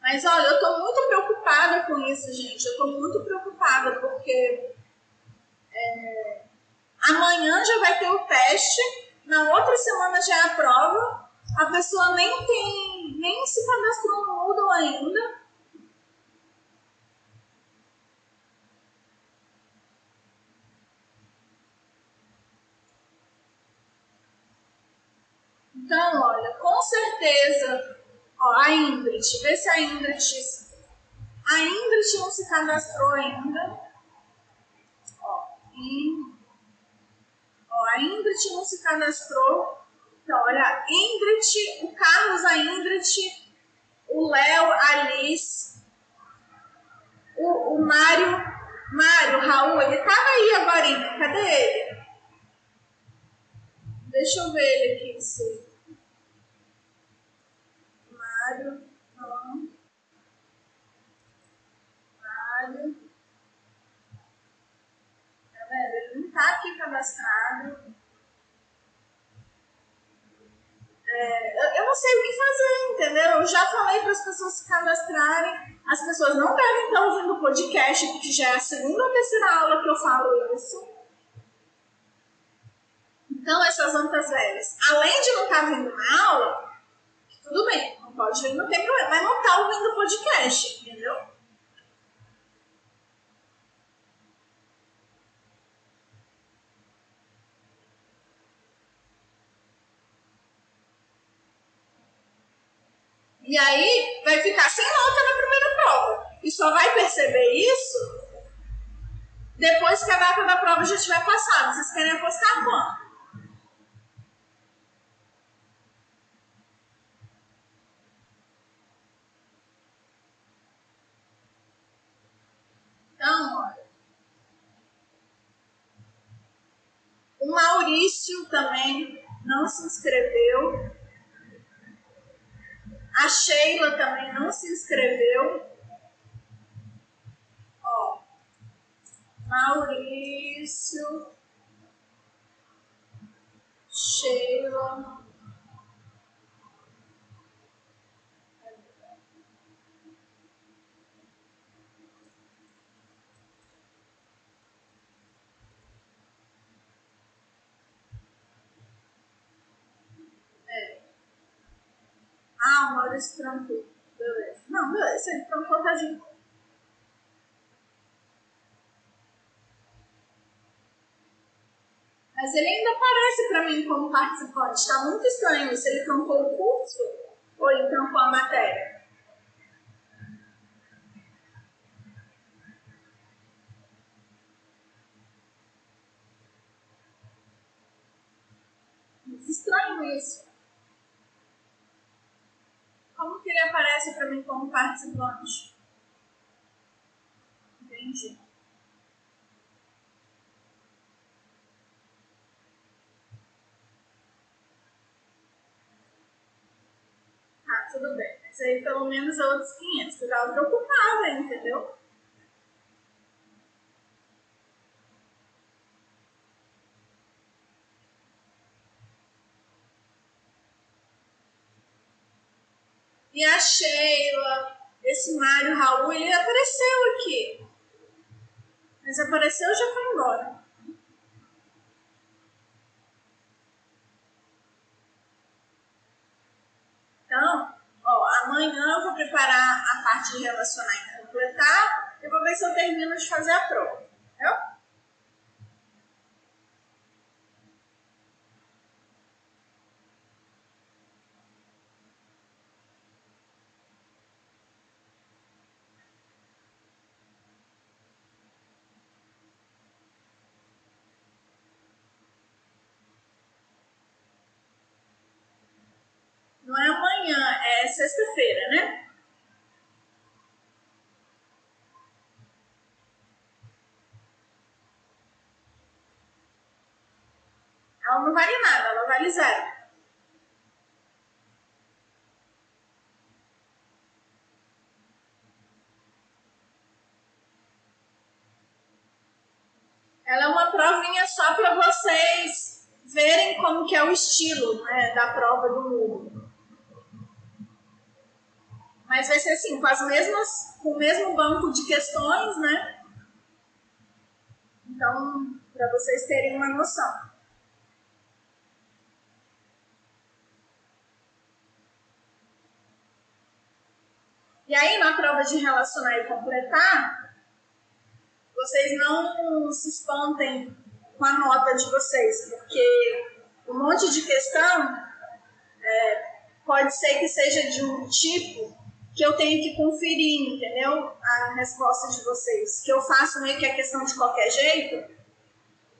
Mas olha, eu tô muito preocupada com isso, gente. Eu tô muito preocupada porque é, amanhã já vai ter o teste, na outra semana já é a prova, a pessoa nem tem, nem se cadastrou no Moodle ainda. Então, olha, com certeza, ó, a Ingrid, vê se a Ingrid. A Ingrid não se cadastrou ainda. Ó, ó, a Ingrid não se cadastrou. Então, olha, Ingrid, o Carlos, a Ingrid, o Léo, a Liz, o, o Mário, Mário, Raul, ele tava aí agora, cadê ele? Deixa eu ver ele aqui, se... Mário, não. Mário. Tá vendo? Ele não tá aqui cadastrado. É, eu não sei o que fazer, entendeu? Eu já falei para as pessoas se cadastrarem. As pessoas não devem estar ouvindo o podcast, porque já é a segunda ou terceira aula que eu falo isso. Então, essas antas velhas, além de não estar vindo na aula, tudo bem, pode vir, não tem problema, mas não está ouvindo o podcast, entendeu? E aí vai ficar sem nota na primeira prova. E só vai perceber isso depois que a data da prova já estiver passada. Vocês querem apostar quanto? Então, olha. O Maurício também não se inscreveu. A Sheila também não se inscreveu. Ó, Maurício, Sheila. Ah, o Maurício trancou. Beleza. Não, beleza. Ele trancou, tá de Mas ele ainda aparece para mim como participante. Está muito estranho se ele trancou o curso ou ele trancou a matéria. Estranho isso. Como que ele aparece para mim como participante? Entendi. Tá, tudo bem. Mas aí pelo menos é outros 500, que eu tava preocupada, entendeu? E a Sheila, esse Mário Raul, ele apareceu aqui. Mas apareceu e já foi embora. Então, ó, amanhã eu vou preparar a parte de relacionar e completar. Eu vou ver se eu termino de fazer a prova. Entendeu? Não é amanhã, é sexta-feira, né? Não vale nada, ela vale zero. Ela é uma provinha só para vocês verem como que é o estilo né, da prova do Google. Mas vai ser assim, com as mesmas, com o mesmo banco de questões, né? Então, para vocês terem uma noção. E aí, na prova de relacionar e completar, vocês não se espantem com a nota de vocês, porque um monte de questão é, pode ser que seja de um tipo que eu tenho que conferir, entendeu? A resposta de vocês. Que eu faço meio que a questão de qualquer jeito,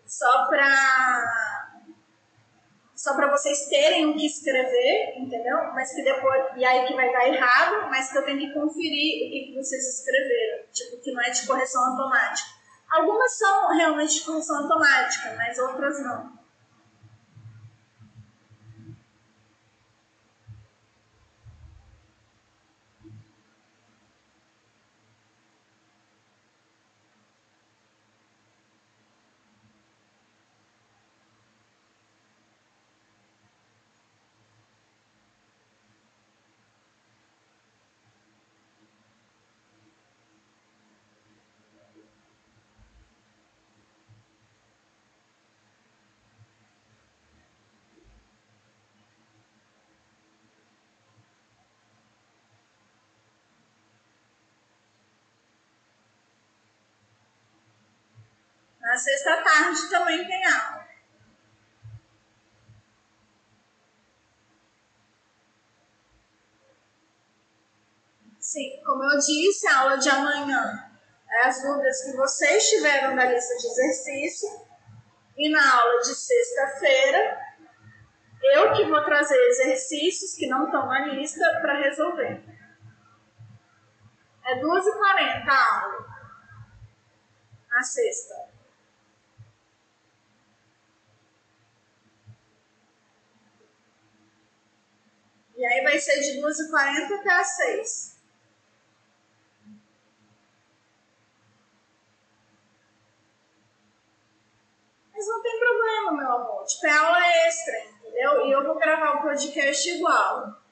só para só para vocês terem o que escrever, entendeu? Mas que depois e aí que vai dar errado, mas que eu tenho que conferir o que, vocês escreveram, tipo que não é de correção automática. Algumas são realmente de correção automática, mas outras não. Na sexta tarde também tem aula. Sim, como eu disse, a aula de amanhã é as dúvidas que vocês tiveram da lista de exercício. E na aula de sexta-feira, eu que vou trazer exercícios que não estão na lista para resolver. É 2h40 a aula. Na sexta. E aí vai ser de 2h40 até as 6. Mas não tem problema, meu amor. Tipo, é aula extra, entendeu? E eu vou gravar o podcast igual.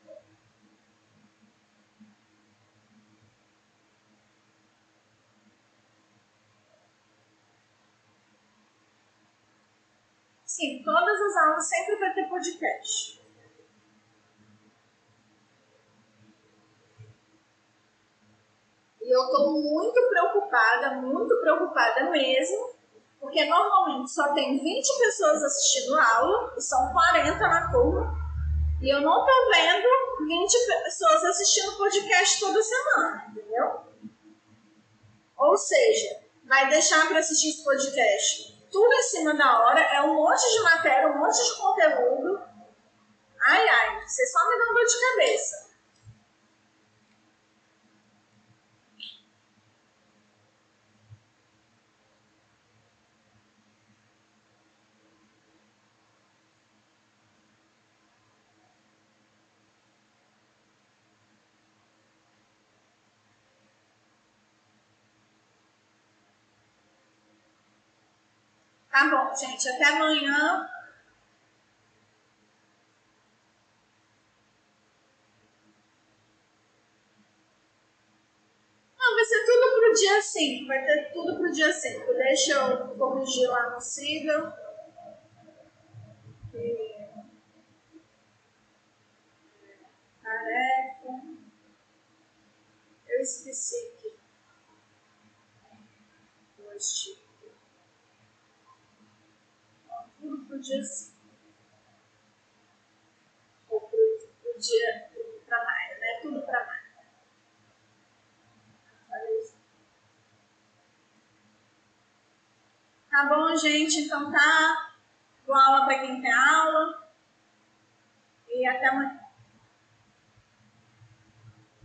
Sim, todas as aulas sempre vai ter podcast. E eu estou muito preocupada, muito preocupada mesmo, porque normalmente só tem 20 pessoas assistindo a aula e são 40 na turma. E eu não estou vendo 20 pessoas assistindo podcast toda semana, entendeu? Ou seja, vai deixar para assistir esse podcast tudo em cima da hora, é um monte de matéria, um monte de conteúdo. Ai, ai, vocês só me dão dor de cabeça. Tá bom, gente. Até amanhã. Não, vai ser tudo pro dia 5. Vai ter tudo pro dia 5. Deixa eu corrigir lá no Siga. Tarefa. Eu esqueci aqui. Dois pro dia 5. Ou pro, pro dia para maio, né? Tudo para maio. Tá bom, gente? Então tá. Boa aula para quem tem aula. E até amanhã.